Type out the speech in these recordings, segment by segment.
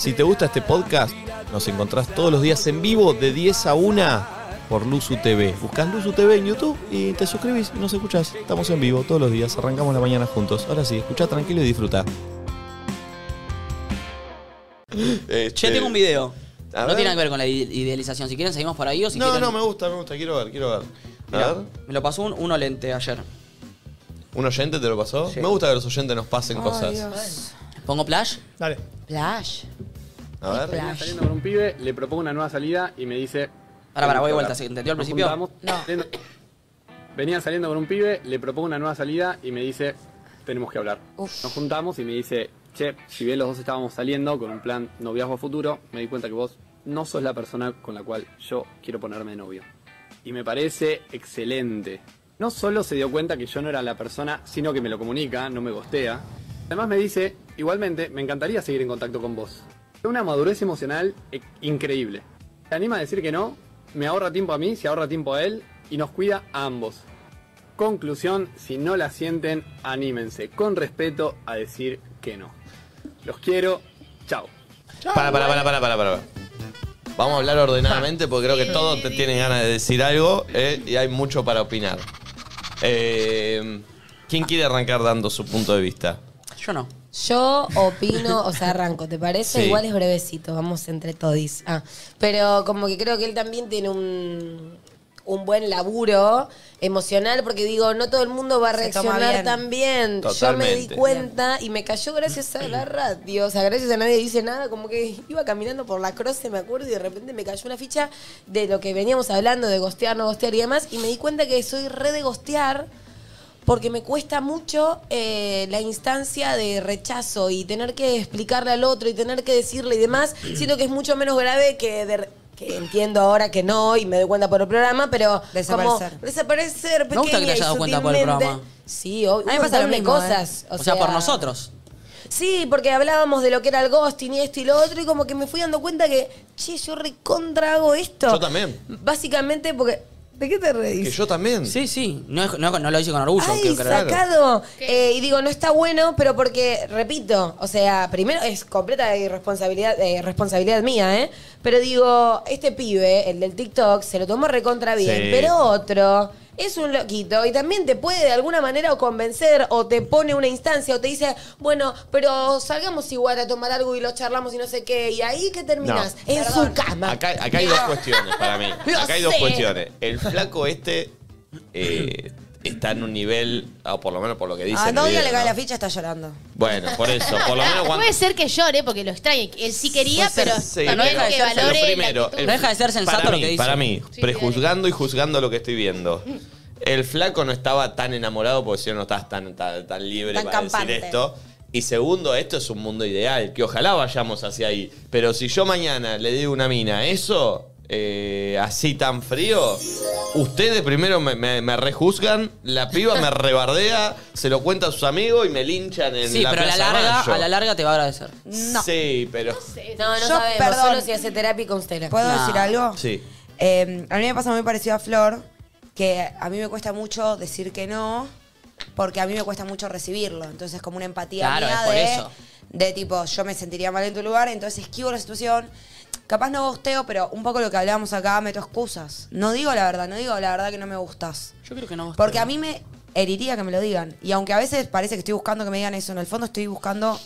Si te gusta este podcast, nos encontrás todos los días en vivo de 10 a 1 por Luzu TV. Buscás Luzu TV en YouTube y te suscribís y nos escuchás. Estamos en vivo todos los días, arrancamos la mañana juntos. Ahora sí, escucha tranquilo y disfruta. Che, tengo un video. No tiene nada que ver con la ide- idealización. Si quieren, seguimos por ahí o si No, quieren. no, me gusta, me gusta, quiero ver, quiero ver. A Mirá, ver, me lo pasó un, lente ayer. ¿un oyente te lo pasó? Sí. Me gusta que los oyentes nos pasen cosas. ¿Pongo Plash? Dale. Plash. A ver. Venía saliendo con un pibe, le propongo una nueva salida y me dice. Para, para, voy de "Tenemos vuelta. ¿Se hablar". entendió al Nos principio? juntamos, saliendo- Venía saliendo con un pibe, le propongo una nueva salida y me dice, tenemos que hablar. Nos juntamos y me dice, che, si bien los dos estábamos saliendo con un plan noviazgo a futuro, me di cuenta que vos no sos la persona con la cual yo quiero ponerme de novio. Y me parece excelente. No solo se dio cuenta que yo no era la persona, sino que me lo comunica, no me gostea. Además me dice, igualmente, me encantaría seguir en contacto con vos. Una madurez emocional e- increíble. Se anima a decir que no, me ahorra tiempo a mí, se ahorra tiempo a él y nos cuida a ambos. Conclusión, si no la sienten, anímense con respeto a decir que no. Los quiero, chao. Para, para, para, para, para, para. Vamos a hablar ordenadamente porque creo que todos te tienen ganas de decir algo eh, y hay mucho para opinar. Eh, ¿Quién quiere arrancar dando su punto de vista? Yo no. Yo opino, o sea, arranco, ¿te parece? Sí. Igual es brevecito, vamos entre todis. Ah, pero como que creo que él también tiene un, un buen laburo emocional, porque digo, no todo el mundo va a reaccionar bien. tan bien. Yo me di cuenta y me cayó gracias a la radio. O sea, gracias a nadie dice nada, como que iba caminando por la croce, me acuerdo, y de repente me cayó una ficha de lo que veníamos hablando, de gostear, no gostear y demás, y me di cuenta que soy re de gostear porque me cuesta mucho eh, la instancia de rechazo y tener que explicarle al otro y tener que decirle y demás. Siento que es mucho menos grave que de re- que entiendo ahora que no y me doy cuenta por el programa, pero Desaparecer. como desaparecer Me gusta que te pequeña hayas y dado cuenta por el sutilmente. programa. Sí, obvio. A mí me pasa lo mismo, cosas. O, sea, por nosotros. Sí, porque hablábamos de lo que era el ghosting y esto y lo otro, y como que me fui dando cuenta que, che, yo recontra hago esto. Yo también. Básicamente porque. ¿De qué te reís? Que yo también. Sí, sí. No, es- no, no lo hice con orgullo. Ay, sacado. Eh, y digo, no está bueno, pero porque, repito, o sea, primero es completa irresponsabilidad, eh, responsabilidad mía, ¿eh? Pero digo, este pibe, el del TikTok, se lo tomó recontra bien, Sí. pero otro es un loquito y también te puede de alguna manera o convencer o te pone una instancia o te dice, bueno, pero salgamos igual a tomar algo y lo charlamos y no sé qué. Y ahí que terminas No. en su cama. Acá, acá hay dos cuestiones para mí. Lo Acá hay dos sé. cuestiones. El flaco este eh, está en un nivel, o por lo menos por lo que dice. A video, le cae ¿no? la ficha, está llorando. Bueno, por eso. Por lo menos cuando. Puede ser que llore porque lo extrañe. Él sí quería, Puede ser, pero sí, también pero- que valore primero, el- No deja de ser sensato para lo mí, que dice. Para mí, Sí, prejuzgando y juzgando lo que estoy viendo. El flaco no estaba tan enamorado porque si no no estás tan, tan, tan libre Tan para campante. decir esto. Y segundo, esto es un mundo ideal, que ojalá vayamos hacia ahí. Pero si yo mañana le digo a una mina eso, eh, así tan frío, ustedes primero me, me- me rejuzgan, la piba me rebardea, se lo cuenta a sus amigos y me linchan en Sí, la pero a la, Plaza larga, Mayo. a la larga te va a agradecer. No. Sí, pero... No, no Yo, sabemos, perdón. solo si hace terapia y constela. ¿Puedo No. decir algo? Sí. Eh, a mí me pasa muy parecido a Flor, que a mí me cuesta mucho decir que no, porque a mí me cuesta mucho recibirlo. Entonces es como una empatía Claro, mía es por de, eso. de tipo, yo me sentiría mal en tu lugar, entonces esquivo la situación. Capaz no gosteo, pero un poco lo que hablábamos acá, meto excusas. No digo la verdad, no digo la verdad que no me gustas. Yo creo que no. Porque a mí me heriría que me lo digan. Y aunque a veces parece que estoy buscando que me digan eso, en el fondo estoy buscando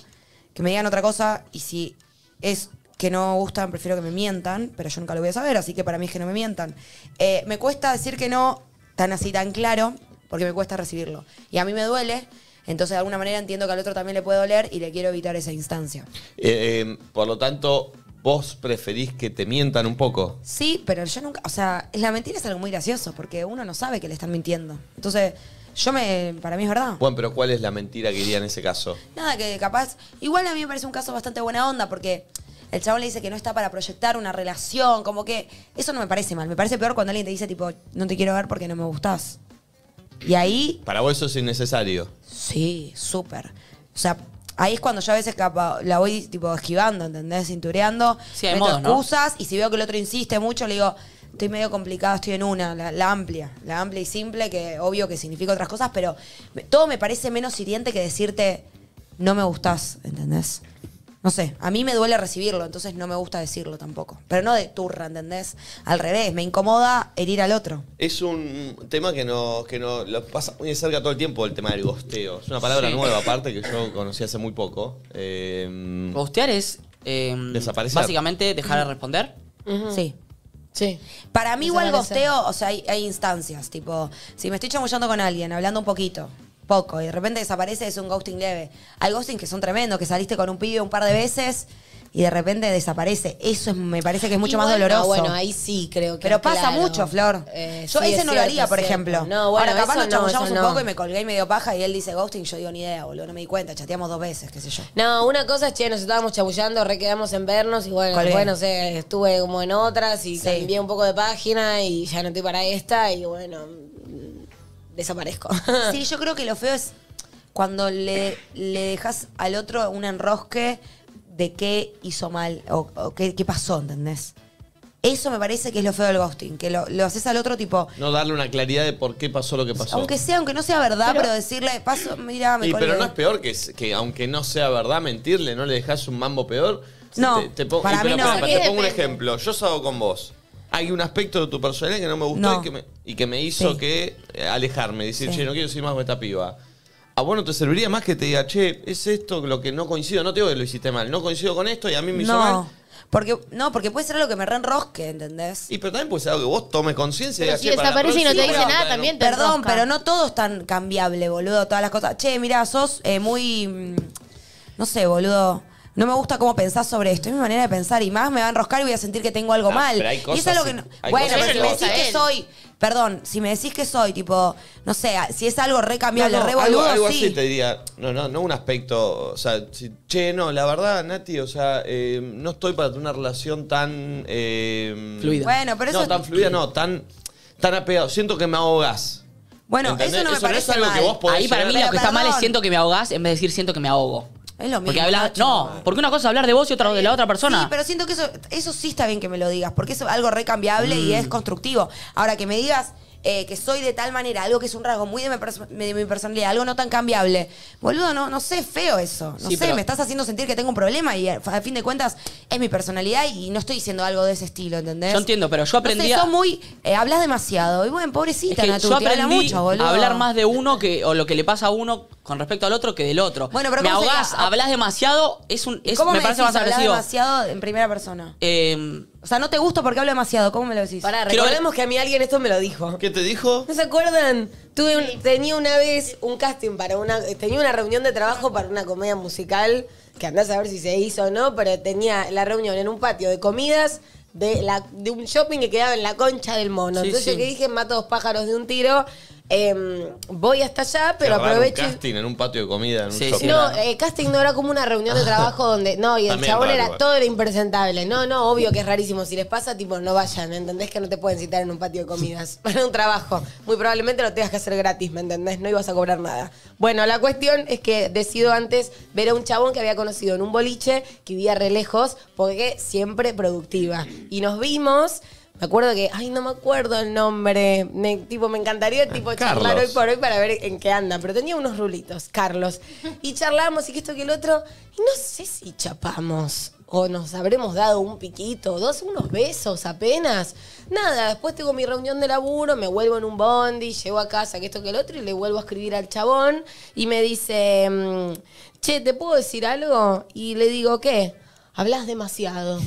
que me digan otra cosa. Y si es que no gustan, prefiero que me mientan, pero yo nunca lo voy a saber, así que para mí es que no me mientan. Eh, me cuesta decir que no tan así, tan claro, porque me cuesta recibirlo. Y a mí me duele, entonces de alguna manera entiendo que al otro también le puede doler y le quiero evitar esa instancia. Eh, eh, por lo tanto, vos preferís que te mientan un poco. Sí, pero yo nunca, o sea, la mentira es algo muy gracioso, porque uno no sabe que le están mintiendo. Entonces, yo me, para mí es verdad. Bueno, pero ¿cuál es la mentira que iría en ese caso? Nada, que capaz. Igual a mí me parece un caso bastante buena onda porque el chabón le dice que no está para proyectar una relación, como que. Eso no me parece mal. Me parece peor cuando alguien te dice, tipo, no te quiero ver porque no me gustás. Y ahí, Para vos eso es innecesario. sí, súper. O sea, ahí es cuando yo a veces capa- la voy, tipo, esquivando, ¿entendés? Cintureando. Sí, hay meto modos, ¿no? excusas y si veo que el otro insiste mucho, le digo. Estoy medio complicado, estoy en una, la, la amplia, la amplia y simple, que obvio que significa otras cosas, pero me- todo me parece menos hiriente que decirte no me gustás, ¿entendés? No sé, a mí me duele recibirlo, entonces no me gusta decirlo tampoco. Pero no de turra, ¿entendés? Al revés, me incomoda herir al otro. Es un tema que no, que no lo pasa muy de cerca todo el tiempo, el tema del gosteo. Es una palabra Sí. nueva, aparte, que yo conocí hace muy poco. Eh, Ghostear es. eh, Desaparecer. Básicamente dejar de responder. Sí. Sí. Para mí igual gosteo, o sea, hay, hay instancias, tipo, si me estoy chamullando con alguien, hablando un poquito, poco, y de repente desaparece, es un ghosting leve. Hay ghosting que son tremendos, que saliste con un pibe un par de veces y de repente desaparece. Eso es- me parece que es mucho más Igual, doloroso. no, bueno, ahí sí creo que. Pero pasa claro. mucho, Flor. Eh, yo sí, ese es no lo haría, por ejemplo. No, bueno, Ahora capaz nos chamullamos no, un poco no. y me colgué y medio paja y él dice ghosting, yo digo ni idea, boludo, no me di cuenta, chateamos dos veces, qué sé yo. No, una cosa es, che, nos estábamos chamullando, re quedamos en vernos y bueno, Colgué. después, no sé, estuve como en otras y Sí. cambié un poco de página y ya no estoy para esta y bueno, desaparezco. Sí, yo creo que lo feo es cuando le, le dejas al otro un enrosque de qué hizo mal o, o qué, qué pasó, ¿entendés? Eso me parece que es lo feo del ghosting, que lo, lo haces al otro tipo, no darle una claridad de por qué pasó lo que pasó. aunque sea, aunque no sea verdad, pero, decirle, paso, mira, me Y, colgué. pero no es peor que, que aunque no sea verdad mentirle, no le dejas un mambo peor. No, pongo- para y pero mí no. pará, ¿Qué te pongo un ejemplo. Yo salgo con vos. Hay un aspecto de tu personalidad que no me gustó No. y, que me, y que me hizo Sí. que eh, alejarme. Decir, Sí. che, no quiero seguir más con esta piba. A vos no te serviría más que te diga, che, es esto lo que no coincido. No te digo que lo hiciste mal. No coincido con esto y a mí me hizo No, mal. porque, no, porque puede ser algo que me reenrosque, ¿entendés? Y pero también puede ser algo que vos tomes conciencia y Pero digas, si "Che, para la desaparece y no te próxima dice voy a nada, un- también te Perdón, enrosca. pero no todo es tan cambiable, boludo. Todas las cosas. Che, mira, sos eh, muy. mm, No sé, boludo. No me gusta cómo pensás sobre esto. Es mi manera de pensar. Y más me va a enroscar y voy a sentir que tengo algo Ah, mal. pero hay y es cosas algo sí- que no- hay Bueno, cosas pero que si me vos- decís que soy. Perdón, si me decís que soy, tipo. No sé, si es algo re cambiable, No, no, re algo, boludo, algo sí. así te diría, no, no, no un aspecto, o sea, si- che, no, la verdad, Nati, o sea, eh, no estoy para tener una relación tan... eh, Fluida. Bueno, pero eso. No, tan fluida, no, tan, tan apegado. Siento que me ahogás. Bueno, ¿Entendés? eso no me Eso no es parece algo que vos podés Ahí para mí llegar- lo que está mal es perdón. siento que me ahogás en vez de decir siento que me ahogo. Es lo mismo. Porque habla, Nacho. no, porque una cosa es hablar de vos y otra de la otra persona. Sí, pero siento que eso, eso sí está bien que me lo digas, porque es algo recambiable y Mm. es constructivo. Ahora, que me digas eh, que soy de tal manera, algo que es un rasgo muy de mi, perso- de mi personalidad, algo no tan cambiable, boludo, no, no sé, feo eso. No Sí, sé, pero- me estás haciendo sentir que tengo un problema y a, a fin de cuentas es mi personalidad y no estoy diciendo algo de ese estilo, ¿entendés? Yo entiendo, pero yo aprendí No sé, a- sos muy... eh, hablas demasiado. Y bueno, Es pobrecita, que Natu, yo te habla aprendí mucho, boludo. a hablar más de uno que, o lo que le pasa a uno con respecto al otro que del otro. Bueno, pero me ¿cómo ahogás, hablas demasiado, es un, ¿Y es, ¿Cómo me, me, parece decís más agresivo. demasiado en primera persona? Eh, O sea, no te gusta porque hablo demasiado. ¿Cómo me lo decís? Pará, Quiero recordemos que a mí alguien esto me lo dijo. ¿Qué te dijo? ¿No se acuerdan? Tuve un- tenía una vez un casting para una. Tenía una reunión de trabajo para una comedia musical, que andás a ver si se hizo o no, pero tenía la reunión en un patio de comidas de, la, de un shopping que quedaba en la concha del mono. Sí, Entonces sí. yo que dije, mato dos pájaros de un tiro. Em, voy hasta allá, pero Qué raro, aprovecho. Un y- casting en un patio de comida, en un Sí, shopping. sí, no, eh, casting no era como una reunión de trabajo donde. No, y el También chabón raro, era. igual. Todo era impresentable. No, no, obvio que es rarísimo. Si les pasa, tipo, no vayan. ¿Entendés que no te pueden citar en un patio de comidas? Para un trabajo. Muy probablemente lo tengas que hacer gratis, ¿me entendés? No ibas a cobrar nada. Bueno, la cuestión es que decido antes ver a un chabón que había conocido en un boliche que vivía re lejos, porque siempre productiva. Y nos vimos. Me acuerdo que, ay, no me acuerdo el nombre. Me, tipo, me encantaría tipo charlar hoy por hoy para ver en qué anda. Pero tenía unos rulitos, Carlos. Y charlamos y que esto que el otro. Y no sé si chapamos. O nos habremos dado un piquito, dos, unos besos apenas. Nada, después tengo mi reunión de laburo, me vuelvo en un bondi, llego a casa, que esto que el otro, y le vuelvo a escribir al chabón. Y me dice, mm, che, ¿te puedo decir algo? Y le digo, ¿qué? Hablas demasiado.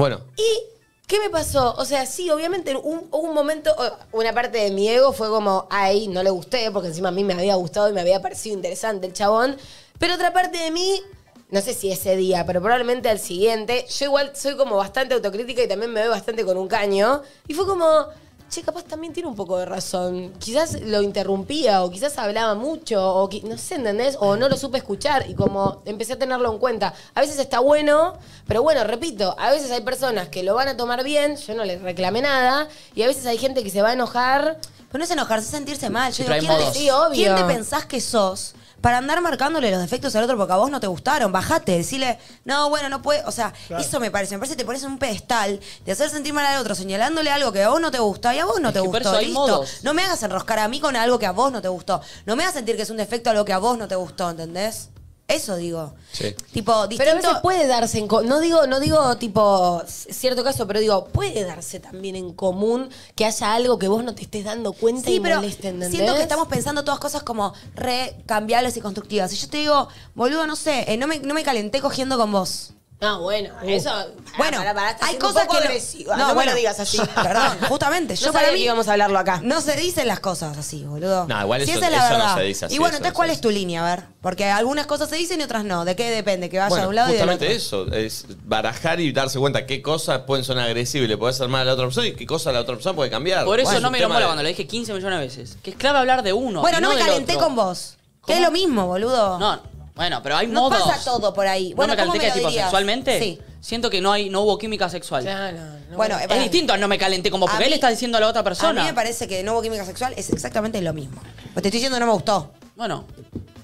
Bueno, ¿Y qué me pasó? O sea, sí, obviamente un, un momento, una parte de mi ego fue como, ay, no le gusté, porque encima a mí me había gustado y me había parecido interesante el chabón. Pero otra parte de mí, no sé si ese día, pero probablemente al siguiente, yo igual soy como bastante autocrítica y también me veo bastante con un caño. Y fue como, che, capaz también tiene un poco de razón. Quizás lo interrumpía o quizás hablaba mucho o qui- no sé, ¿entendés? O no lo supe escuchar y como empecé a tenerlo en cuenta. A veces está bueno, pero bueno, repito, a veces hay personas que lo van a tomar bien, yo no les reclamé nada, y a veces hay gente que se va a enojar. Pero no es enojarse, es sentirse mal. Yo Sí, pero digo, hay ¿quién, modos. te, Sí, obvio. quién te pensás que sos para andar marcándole los defectos al otro porque a vos no te gustaron? Bajate, decirle, no, bueno, no puede. O sea, eso me parece. Me parece que te pones en un pedestal de hacer sentir mal al otro, señalándole algo que a vos no te gusta y a vos no Es te gustó. Listo. modos. No me hagas enroscar a mí con algo que a vos no te gustó. No me hagas sentir que es un defecto algo que a vos no te gustó, ¿entendés? Eso digo. Sí. Tipo, distinto... Pero a veces puede darse en co- no digo no digo tipo cierto caso, pero digo, puede darse también en común que haya algo que vos no te estés dando cuenta Sí, y pero moleste, ¿entendés? siento que estamos pensando todas cosas como re cambiables y constructivas. Y yo te digo, boludo, no sé, eh, no, me, no me calenté cogiendo con vos. Ah, bueno, eso Bueno, estás hay cosas que no- agresiva. no, No, me bueno, lo digas así. Perdón, justamente. No Yo sabía para que mí íbamos a hablarlo acá. no se dicen las cosas así, boludo. No, igual Si eso- esa es la eso no verdad. se dice así, y bueno, entonces, no ¿cuál es tu línea? A ver, porque algunas cosas se dicen y otras no. ¿De qué depende? Que vaya Bueno, de un lado y del justamente eso, es barajar y darse cuenta qué cosas pueden sonar agresivas y le puede hacer mal a la otra persona y qué cosas la otra persona puede cambiar. Por eso Bueno, no me lo mola de- cuando le dije 15 millones de veces. Que es clave hablar de uno. Bueno, no, me calenté con vos. Que es lo mismo, boludo. No, bueno, pero hay No modos. pasa todo por ahí. Bueno, no me ¿cómo calenté me que lo tipo dirías? sexualmente. Sí. Siento que no hay no hubo química sexual. Claro, no. Bueno, Es para- distinto a no me calenté como A porque él mí- está diciendo a la otra A persona. mí me parece que no hubo química sexual es exactamente lo mismo. Pues te estoy diciendo no me gustó. Bueno,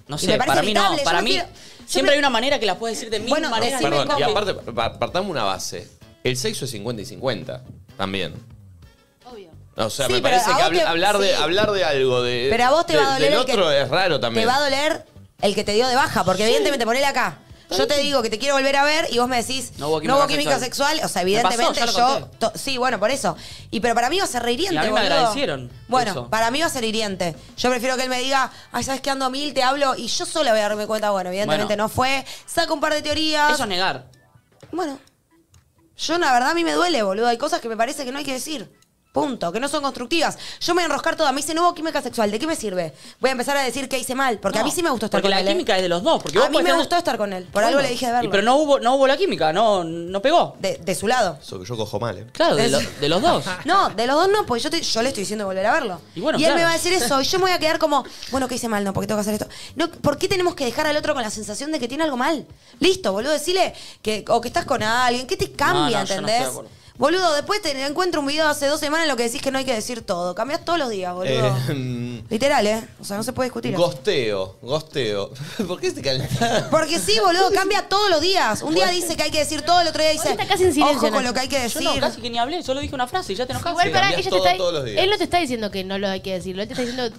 no sé, me parece para mí no. evitable, yo Para mí yo siempre me- hay una manera que la puedes decir de mil Bueno, maneras. decime Perdón, y cómo. aparte, pa- partamos una base. El sexo es 50 y 50, también. Obvio. O sea, Sí, me pero parece a que vos habl- te- hablar, de, sí. hablar de algo de, Pero a vos te de- va a doler del el que- otro es raro también. Te va a doler el que te dio de baja, porque evidentemente ponele acá. Yo te digo que te quiero volver a ver y vos me decís, No hubo química química sexual. sexual. O sea, pasó, evidentemente yo. sí, bueno, por eso. Y pero para mí va a ser hiriente, Y a mí me boludo. agradecieron Bueno, eso. para mí va a ser hiriente. Yo prefiero que él me diga, ay, sabes que ando mil, te hablo, y yo sola voy a darme cuenta, bueno, evidentemente Bueno. no fue. Saco un par de teorías. Eso es negar. Bueno, yo la verdad a mí me duele, boludo. Hay cosas que me parece que no hay que decir. Punto, que no son constructivas. Yo me voy a enroscar toda. Me dice, no hubo química sexual. ¿De qué me sirve? Voy a empezar a decir que hice mal. Porque a mí sí me gustó estar porque con la él. ¿eh? química es de los dos. Porque a mí me gustó estar con él. Por Bueno, algo le dije de verlo. y pero no hubo, no hubo la química, no, no pegó. de, de su lado. Eso que yo cojo mal, ¿eh? Claro, de, lo- de los dos. No, de los dos no, porque yo, te- yo le estoy diciendo volver a verlo. Y bueno, él claro. me va a decir eso, y yo me voy a quedar como, bueno, ¿qué hice mal? No, porque tengo que hacer esto. No, ¿Por qué tenemos que dejar al otro con la sensación de que tiene algo mal? Listo, boludo, decirle que, o que estás con alguien, ¿qué te cambia, No, no, yo no estoy de entendés? acuerdo. Boludo, después te encuentro un video de hace dos semanas en lo que decís que no hay que decir todo. Cambias todos los días, boludo. Eh, Literal, ¿eh? O sea, no se puede discutir. Gosteo, gosteo. ¿Por qué se calenta? Porque sí, boludo, cambia todos los días. Un día dice que hay que decir todo, el otro día dice, Ahorita casi en silencio, ojo con Nacho. lo que hay que Yo decir. no, casi que ni hablé, solo dije una frase y ya te enojaste. Igual para cambias ella todo te está, todos los días. él no te está diciendo que no lo hay que decirlo, él te está diciendo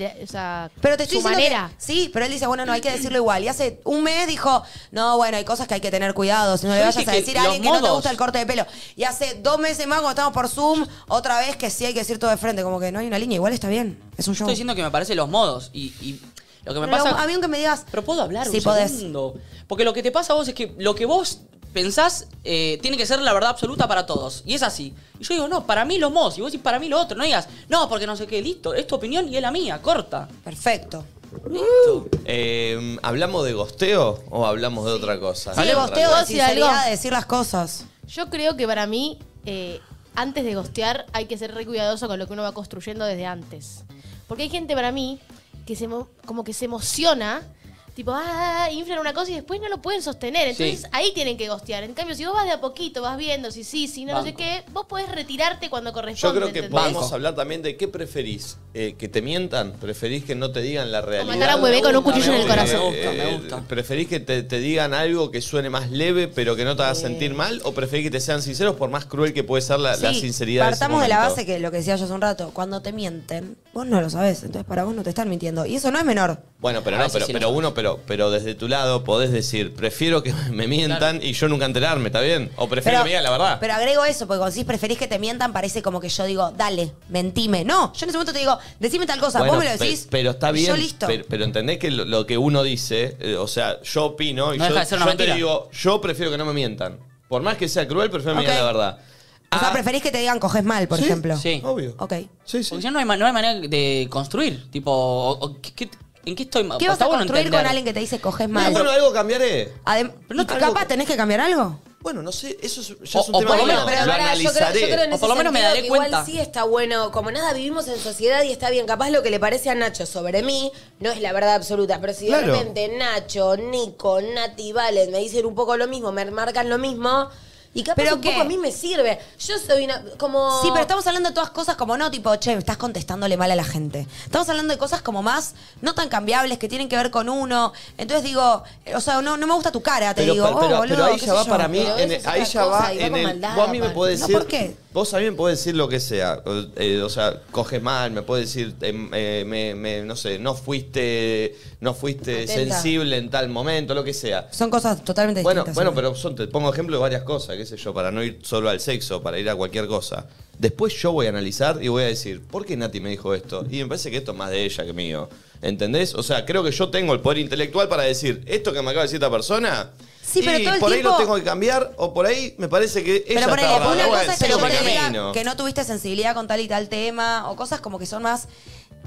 de, o sea, Pero te estoy su diciendo manera. que sí, pero él dice, bueno, no hay que decirlo igual. Y hace un mes dijo, no, bueno, hay cosas que hay que tener cuidado. Si no le vayas a decir a alguien que no te gusta el corte de pelo. Y hace dos meses más, cuando estamos por Zoom, otra vez que sí hay que decir todo de frente. Como que no hay una línea, igual está bien. Es un show. Estoy diciendo que me parecen los modos y, y lo que me Pero pasa... a mí aunque me digas, Pero puedo hablar Sí, un podés. segundo. Porque lo que te pasa a vos es que lo que vos pensás eh, tiene que ser la verdad absoluta para todos. Y es así. Y yo digo, no, para mí los modos. Y vos decís, para mí lo otro. No digas, no, porque no sé qué, listo. Es tu opinión y es la mía, corta. perfecto. Listo. Eh, ¿Hablamos de gosteo o hablamos de otra cosa? Sí, de gosteo de sinceridad, de decir las cosas. Yo creo que para mí, eh, antes de gostear, hay que ser re cuidadoso con lo que uno va construyendo desde antes. Porque hay gente para mí que se emo- como que se emociona, tipo, ah, inflan una cosa y después no lo pueden sostener. Entonces Sí. ahí tienen que gostear. En cambio, si vos vas de a poquito, vas viendo si sí, si no, no sé Banco. qué, vos podés retirarte cuando Yo corresponde. creo que ¿entendés? podemos hablar también de qué preferís. Eh, ¿Que te mientan? ¿Preferís que no te digan la realidad? matar a un bebé con un cuchillo en el corazón. Me gusta, me gusta. ¿Preferís que te, te digan algo que suene más leve pero que no te haga sentir mal? ¿O preferís que te sean sinceros por más cruel que puede ser la, la Sí, sinceridad de ese partamos de la momento? base que lo que decía yo hace un rato, cuando te mienten, vos no lo sabés, entonces para vos no te están mintiendo. Y eso no es menor. Bueno, pero A no, veces pero, sí lo pero uno, pero, pero desde tu lado podés decir, prefiero que me mientan y yo nunca enterarme, ¿está bien? O prefiero que me digan la verdad. Pero agrego eso, porque cuando decís preferís que te mientan, parece como que yo digo, dale, mentime. No, yo en ese momento te digo, decime tal cosa, Bueno, vos me lo pe- decís. Pero está y bien. Yo listo. Pero, pero entendés que lo, lo que uno dice, eh, o sea, yo opino y No yo, deja de ser una yo te mentira. digo, yo prefiero que no me mientan. Por más que sea cruel, prefiero que me digan la verdad. o sea, Ah, preferís que te digan coges mal, por Sí, ejemplo. Sí. Obvio. Ok. Sí, sí. Porque ya no hay, ma- no hay manera de construir. Tipo, o- o ¿qué- qué- ¿en qué estoy mal? ¿Qué vas Está a bueno construir entender. con alguien que te dice coges mal? bueno, algo cambiaré. Adem- ¿Y te- capaz tenés que cambiar algo? Bueno, no sé, eso es, ya O- es un o tema por lo mío. menos- Pero lo pará, yo creo, yo analizaré. creo en O ese por lo menos me sentido daré que igual cuenta. sí está bueno, como nada, vivimos en sociedad y está bien. Capaz lo que le parece a Nacho sobre mí no es la verdad absoluta, pero si Claro. de repente Nacho, Nico, Nati, Valen me dicen un poco lo mismo, me marcan lo mismo, y capaz ¿Pero un qué? poco a mí me sirve. Yo soy una, como... Sí, pero estamos hablando de todas cosas como no, tipo, che, estás contestándole mal a la gente. Estamos hablando de cosas como más, no tan cambiables, que tienen que ver con uno. Entonces digo, eh, o sea, no, no me gusta tu cara, te Pero, digo, pero, oh, pero- boludo, pero ahí qué ya va yo. para mí, en es ahí ya cosa, va en el. maldad, Vos a mí me podés No, decir. ¿por qué? Vos a mí me podés decir lo que sea. O, eh, o sea, coges mal, me podés decir, eh, eh, me, me- no sé, no fuiste, no fuiste Atenta. sensible en tal momento, lo que sea. Son cosas totalmente Bueno, distintas. bueno, igual. pero son- te pongo ejemplo de varias cosas, qué sé yo, para no ir solo al sexo, para ir a cualquier cosa. Después yo voy a analizar y voy a decir, ¿por qué Nati me dijo esto? Y me parece que esto es más de ella que mío. ¿Entendés? O sea, creo que yo tengo el poder intelectual para decir, esto que me acaba de decir esta persona, Sí, pero y todo el por ahí tiempo- lo tengo que cambiar, o por ahí me parece que ella Pero ponele, está rara. una cosa es que yo te diga que no tuviste sensibilidad con tal y tal tema, o cosas como que son más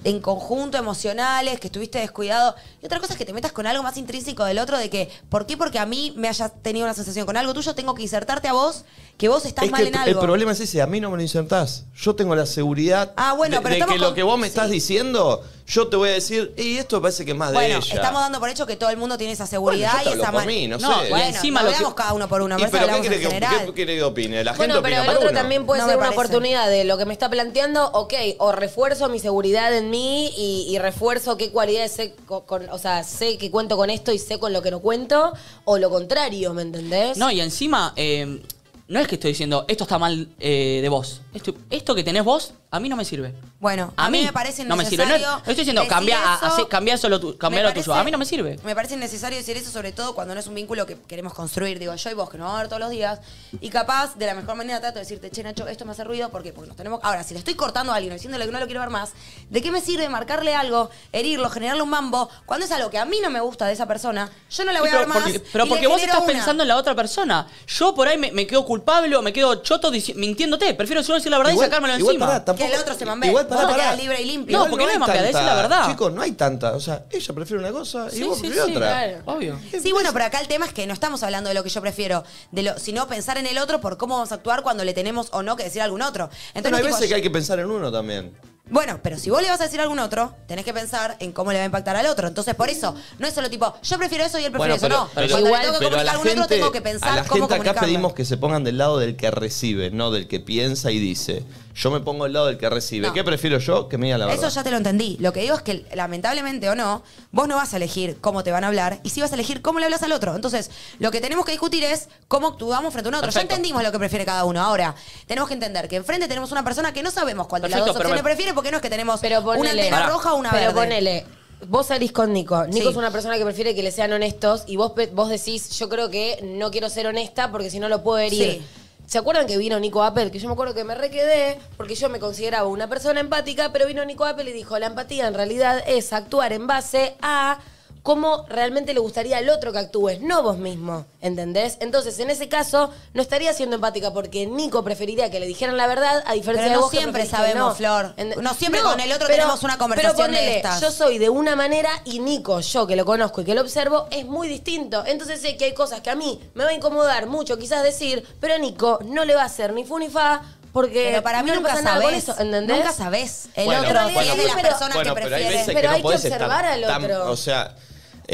en conjunto emocionales, que estuviste descuidado. Y otra cosa es que te metas con algo más intrínseco del otro, de que, ¿por qué? Porque a mí me hayas tenido una sensación con algo tuyo, tengo que insertarte a vos, que vos estás Es mal que en el, algo. el problema es ese, a mí no me lo insertás. Yo tengo la seguridad Ah, bueno, de, pero de que lo que vos me estás sí. diciendo, yo te voy a decir, y esto me parece que es más de Bueno, ella. estamos dando por hecho que todo el mundo tiene esa seguridad Bueno, yo te y hablo esa por man- mí, no No, sé. Bueno, encima no lo que- hablamos cada uno por uno, ¿Y pero qué hablamos quiere que, general. qué quiere que opine? La gente Bueno, pero opina el otro uno. también puede No ser me una parece. oportunidad de lo que me está planteando, ok, o refuerzo mi seguridad en mí y, y refuerzo qué cualidades sé, co- con, o sea, sé que cuento con esto y sé con lo que no cuento, o lo contrario, ¿me entendés? No, y encima, eh, no es que estoy diciendo esto está mal eh, de vos. Esto, esto que tenés vos, a mí no me sirve. Bueno, a, mí, me parece no me sirve. No, estoy diciendo cambia, a- eso. cambia solo tu, cambia lo tuyo. A mí no me sirve. Me parece innecesario decir eso, sobre todo cuando no es un vínculo que queremos construir, digo yo y vos, que nos vamos a ver todos los días. Y capaz, de la mejor manera, trato de decirte, che, Nacho, esto me hace ruido. ¿Por qué? Porque nos tenemos. Ahora, si le estoy cortando a alguien o diciéndole que no lo quiero ver más, ¿de qué me sirve marcarle algo, herirlo, generarle un mambo, cuando es algo que a mí no me gusta de esa persona? Yo no la voy Sí, a ver pero más. porque, pero y le porque vos estás una. pensando en la otra persona. Yo por ahí me, me quedo culpable o me quedo choto mintiéndote. Prefiero solo decir la verdad y sacármelo igual encima. Tampoco- el otro se mambee. Igual te pará. quedas libre y limpio. No, Igual porque no hay me mambea, tanta- decís la verdad. Chicos, no hay tanta. O sea, ella prefiere una cosa y Sí, vos sí, otra. claro. Obvio. Sí, bueno, pero acá el tema es que no estamos hablando de lo que yo prefiero, de lo, sino pensar en el otro por cómo vamos a actuar cuando le tenemos o no que decir a algún otro. Entonces, Bueno, hay tipo, veces que hay que pensar en uno también. Bueno, pero si vos le vas a decir a algún otro, tenés que pensar en cómo le va a impactar al otro. Entonces, por eso, no es solo tipo, yo prefiero eso y él prefiere Bueno, pero, eso. No, pero cuando igual, le tengo que pero a comunicar la a algún otro, gente, tengo que a pensar la cómo gente acá pedimos que se pongan del lado del que recibe, no del que piensa y dice. Yo me pongo del lado del que recibe. No. ¿Qué prefiero yo? Que me diga la verdad. Eso ya te lo entendí. Lo que digo es que, lamentablemente o no, vos no vas a elegir cómo te van a hablar y sí vas a elegir cómo le hablas al otro. Entonces, lo que tenemos que discutir es cómo actuamos frente a un otro. Perfecto. Ya entendimos lo que prefiere cada uno. Ahora, tenemos que entender que enfrente tenemos una persona que no sabemos cuál de las Perfecto, dos pero opciones me- prefiere porque no es que tenemos Pero una ponele- antena Pará. roja o una Pero verde. ponele, vos salís con Nico. Nico Sí. es una persona que prefiere que le sean honestos y vos, pe- vos decís, yo creo que no quiero ser honesta porque si no lo puedo herir. Sí. ¿Se acuerdan que vino Nico Apple? Que yo me acuerdo que me requedé porque yo me consideraba una persona empática, pero vino Nico Apple y dijo, la empatía en realidad es actuar en base a cómo realmente le gustaría al otro que actúes, no vos mismo, ¿entendés? Entonces, en ese caso, no estaría siendo empática porque Nico preferiría que le dijeran la verdad a diferencia Pero de no vos que siempre que sabemos, no. Flor. No siempre con el otro tenemos una conversación pero de ponele, estas. Yo soy de una manera y Nico, yo que lo conozco y que lo observo, es muy distinto. Entonces sé que hay cosas que a mí me va a incomodar mucho quizás decir, pero a Nico no le va a hacer ni fu ni fa porque Pero para mí no nunca pasa nada con sabés. eso, ¿entendés? Nunca sabés. El Bueno, otro bueno, es de las pero- personas Bueno, que pero hay prefiere. veces Pero que no hay que observar estar al tan- otro. o sea,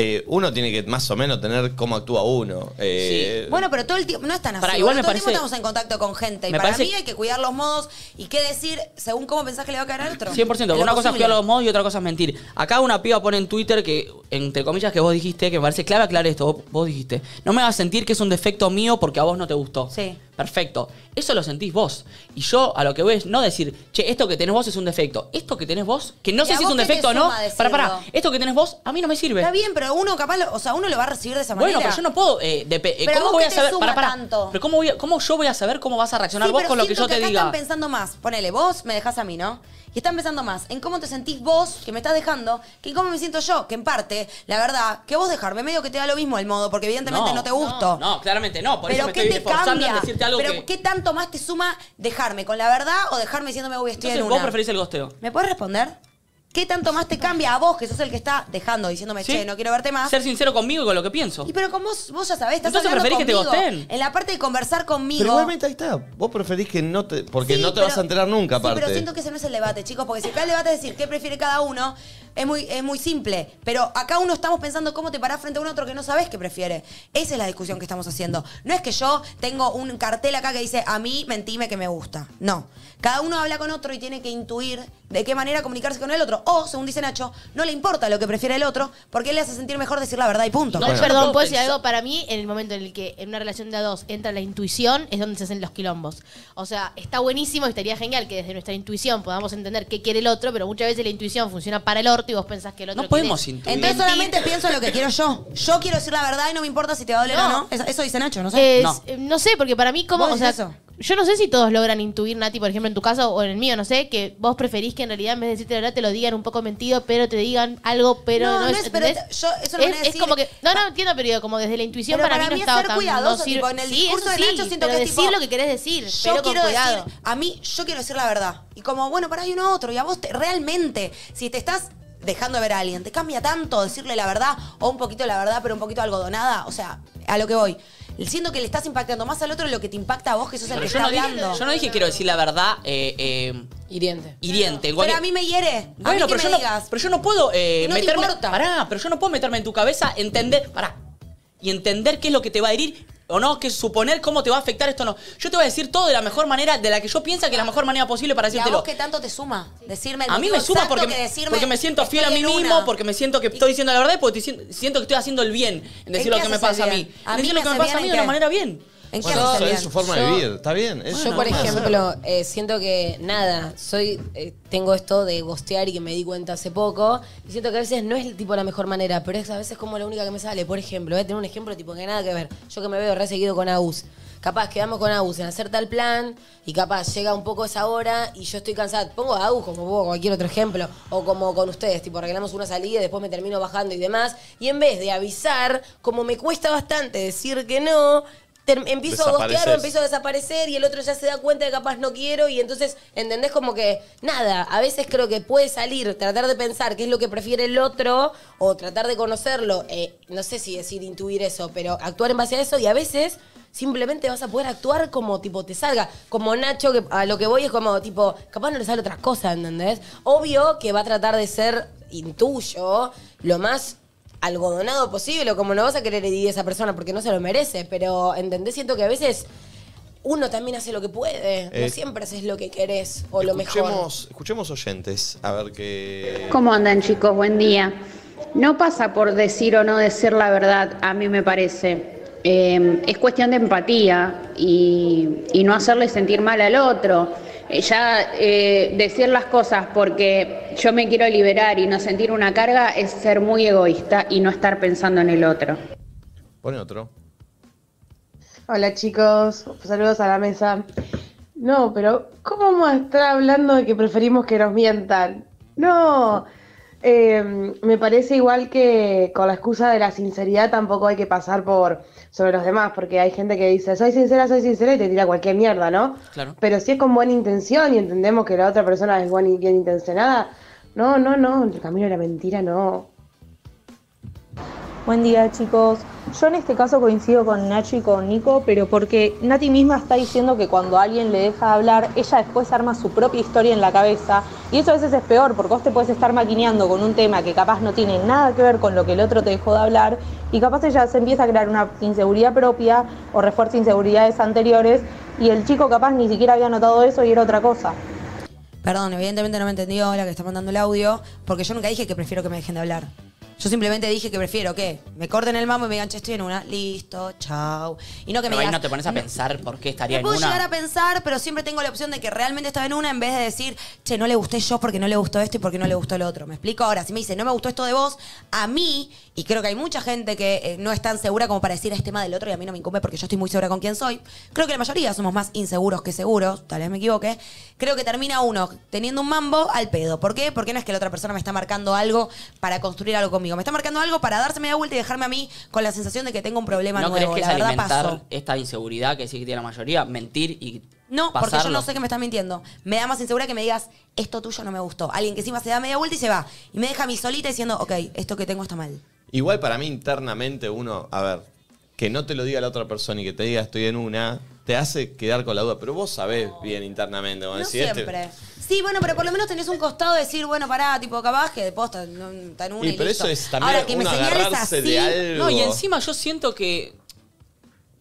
eh, uno tiene que más o menos tener cómo actúa uno. Eh, Bueno, pero todo el tiempo no es tan así. Pará, igual boludo. me todo el tiempo parece- estamos en contacto con gente. Y me para parece- mí hay que cuidar los modos y qué decir según cómo pensás que le va a caer al otro. 100%. En lo Una cosa es posible. cuidar los modos y otra cosa es mentir. Acá una piba pone en Twitter que, entre comillas, que vos dijiste, que me parece clave aclarar esto. Vos, vos dijiste, no me hagas sentir que es un defecto mío porque a vos no te gustó. Sí. Perfecto. Eso lo sentís vos. Y yo a lo que voy es no decir, che, esto que tenés vos es un defecto. Esto que tenés vos, que no ¿Y sé si es un defecto o no. Para, para. Esto que tenés vos, a mí no me sirve. Está bien, pero uno capaz, lo- o sea, uno lo va a recibir de esa manera. Bueno, pero yo no puedo. eh, depe- eh, Pero ¿Cómo voy a saber? suma Para, para. tanto? Pero ¿cómo, voy a- ¿cómo yo voy a saber cómo vas a reaccionar Sí, vos pero con lo que yo te acá diga? están pensando más. Ponele, vos me dejás a mí, ¿no? Y están pensando más en cómo te sentís vos, que me estás dejando, que en cómo me siento yo, que en parte, la verdad, que vos dejarme medio que te da lo mismo el modo, porque evidentemente no, te gusto. No, no, claramente no. Por pero eso me ¿qué estoy te cambia? en decirte algo pero que. ¿qué tanto más te suma dejarme con la verdad o dejarme diciéndome voy estoy Entonces en vos una? preferís el gosteo. ¿Me puedes responder? ¿Qué tanto más te cambia a vos, que sos el que está dejando, diciéndome, ¿Sí? che, no quiero verte más? Ser sincero conmigo y con lo que pienso. Y pero con vos, vos ya sabés, estás Entonces hablando preferís que te gosten. En la parte de conversar conmigo. Pero igualmente ahí está. Vos preferís que no te. Porque Sí, no te pero- vas a enterar nunca, sí, aparte. pero siento que ese no es el debate, chicos, porque si acá el debate es decir qué prefiere cada uno, es muy, es muy simple. Pero acá uno estamos pensando cómo te parás frente a un otro que no sabes qué prefiere. Esa es la discusión que estamos haciendo. No es que yo tengo un cartel acá que dice a mí mentime que me gusta. No. Cada uno habla con otro y tiene que intuir de qué manera comunicarse con el otro. O, según dice Nacho, no le importa lo que prefiere el otro porque él le hace sentir mejor decir la verdad y punto. No, Bueno. perdón, decir pensar- algo. Para mí, en el momento en el que en una relación de a dos entra la intuición, es donde se hacen los quilombos. O sea, está buenísimo, estaría genial que desde nuestra intuición podamos entender qué quiere el otro, pero muchas veces la intuición funciona para el orto y vos pensás que el otro No podemos quiere intuir. Entonces solamente pienso en lo que quiero yo. Yo quiero decir la verdad y no me importa si te va a doler No. o no. Eso, dice Nacho, no sé. Es- No. eh, no. sé, porque para mí, como, ¿Vos o sea, eso? Yo no sé si todos logran intuir, Nati, por ejemplo, en tu caso o en el mío, no sé, que vos preferís que en realidad en vez de decirte la verdad te lo digan un poco mentido, pero te digan algo, pero No, no, no es, pero yo- eso no es, es decir- como que, no, no entiendo, pero digo, como desde la intuición Pero para, para mí no es estaba tan cuidadoso, no tipo, en el sí, discurso eso de sí, Nacho siento pero que es decir tipo, lo que querés decir, Yo pero quiero con cuidado. decir, a mí, yo quiero decir la verdad. Y como, bueno, para hay uno otro. Y a vos, te- realmente, si te estás dejando de ver a alguien, ¿te cambia tanto decirle la verdad o un poquito la verdad, pero un poquito algodonada? O sea, a lo que voy. Siento que le estás impactando más al otro de lo que te impacta a vos, que sos el que yo está no, dije, hablando. yo no dije quiero decir la verdad eh, eh, Hiriente. hiriente. en Pero a mí me hiere. A mí Bueno, que pero me yo, no, digas. pero yo no puedo eh, no te meterme. importa. Pará, pero yo no puedo meterme en tu cabeza, entender. Pará. Y entender qué es lo que te va a herir o no, que suponer cómo te va a afectar esto o no. Yo te voy a decir todo de la mejor manera, de la que yo pienso que es la mejor manera posible para ¿Y a decírtelo. vos qué tanto te suma? Decirme el A mí me suma porque, porque me siento fiel a mí mismo, porque me siento que estoy diciendo la verdad y porque siento que estoy haciendo el bien en decir ¿En lo que me pasa a mí. A En decir lo que me pasa a mí de una manera bien. ¿En qué Bueno, es su forma de vivir, está bien. es Yo, por ejemplo, eh, siento que nada, soy eh, tengo esto de gostear y que me di cuenta hace poco. Y siento que a veces no es tipo la mejor manera, pero es a veces como la única que me sale. Por ejemplo, voy a tener un ejemplo tipo que nada que ver. Yo que me veo re seguido con Agus. Capaz quedamos con Agus en hacer tal plan y capaz llega un poco esa hora y yo estoy cansada. Pongo a Agus como pongo cualquier otro ejemplo. O como con ustedes, tipo arreglamos una salida y después me termino bajando y demás. Y en vez de avisar, como me cuesta bastante decir que no, empiezo a gostear o empiezo a desaparecer y el otro ya se da cuenta de que capaz no quiero y entonces, ¿entendés? Como que nada, a veces creo que puede salir, tratar de pensar qué es lo que prefiere el otro o tratar de conocerlo, eh, no sé si decir intuir eso, pero actuar en base a eso y a veces simplemente vas a poder actuar como tipo te salga, como Nacho, que a lo que voy es como tipo, capaz no le sale otras cosas, ¿entendés? Obvio que va a tratar de ser, intuyo, lo más algodonado posible, o como no vas a querer herir a esa persona porque no se lo merece, pero ¿entendés? Siento que a veces uno también hace lo que puede, no Eh, siempre haces lo que querés o lo mejor. Escuchemos, escuchemos oyentes, a ver qué. ¿Cómo andan chicos? Buen día. No pasa por decir o no decir la verdad, a mí me parece. Eh, es cuestión de empatía y, y no hacerle sentir mal al otro. Eh, ya eh, decir las cosas porque yo me quiero liberar y no sentir una carga es ser muy egoísta y no estar pensando en el otro. Pone otro. Hola chicos, saludos a la mesa. No, pero ¿cómo vamos a estar hablando de que preferimos que nos mientan? No, eh, me parece igual que con la excusa de la sinceridad tampoco hay que pasar por sobre los demás, porque hay gente que dice, soy sincera, soy sincera y te tira cualquier mierda, ¿no? Claro. Pero si es con buena intención y entendemos que la otra persona es buena y bien intencionada, no, no, no, el camino de la mentira no. Buen día chicos. Yo en este caso coincido con Nacho y con Nico, pero porque Nati misma está diciendo que cuando alguien le deja de hablar, ella después arma su propia historia en la cabeza. Y eso a veces es peor, porque vos te puedes estar maquineando con un tema que capaz no tiene nada que ver con lo que el otro te dejó de hablar, y capaz ella se empieza a crear una inseguridad propia o refuerza inseguridades anteriores, y el chico capaz ni siquiera había notado eso y era otra cosa. Perdón, evidentemente no me entendió la que está mandando el audio, porque yo nunca dije que prefiero que me dejen de hablar. Yo simplemente dije que prefiero que me corten el mambo y me digan, che, estoy en una, listo, chao. Y no que me Pero ahí digas, no te pones a pensar por qué estaría Me en puedo una. llegar a pensar, pero siempre tengo la opción de que realmente estaba en una en vez de decir, che, no le gusté yo porque no le gustó esto y porque no le gustó el otro. ¿Me explico? Ahora, si me dice, no me gustó esto de vos, a mí, y creo que hay mucha gente que eh, no es tan segura como para decir es tema del otro y a mí no me incumbe porque yo estoy muy segura con quién soy. Creo que la mayoría somos más inseguros que seguros, tal vez me equivoque. Creo que termina uno teniendo un mambo al pedo. ¿Por qué? Porque no es que la otra persona me está marcando algo para construir algo conmigo. Me está marcando algo para darse media vuelta y dejarme a mí con la sensación de que tengo un problema ¿No crees nuevo. que es la verdad alimentar pasó. esta inseguridad que sí que tiene la mayoría? Mentir y No, porque yo no sé que me estás mintiendo. Me da más insegura que me digas, esto tuyo no me gustó. Alguien que encima se da media vuelta y se va. Y me deja a mí solita diciendo, ok, esto que tengo está mal. Igual para mí internamente uno, a ver, que no te lo diga la otra persona y que te diga estoy en una, te hace quedar con la duda. Pero vos sabés bien internamente. como No decir, este- siempre. Sí, bueno, pero por lo menos tenés un costado de decir, bueno, pará, tipo, capaz que de posta no, está en una Y y, pero listo. eso es también Ahora, que me uno señales agarrarse así, de algo. No, y encima yo siento que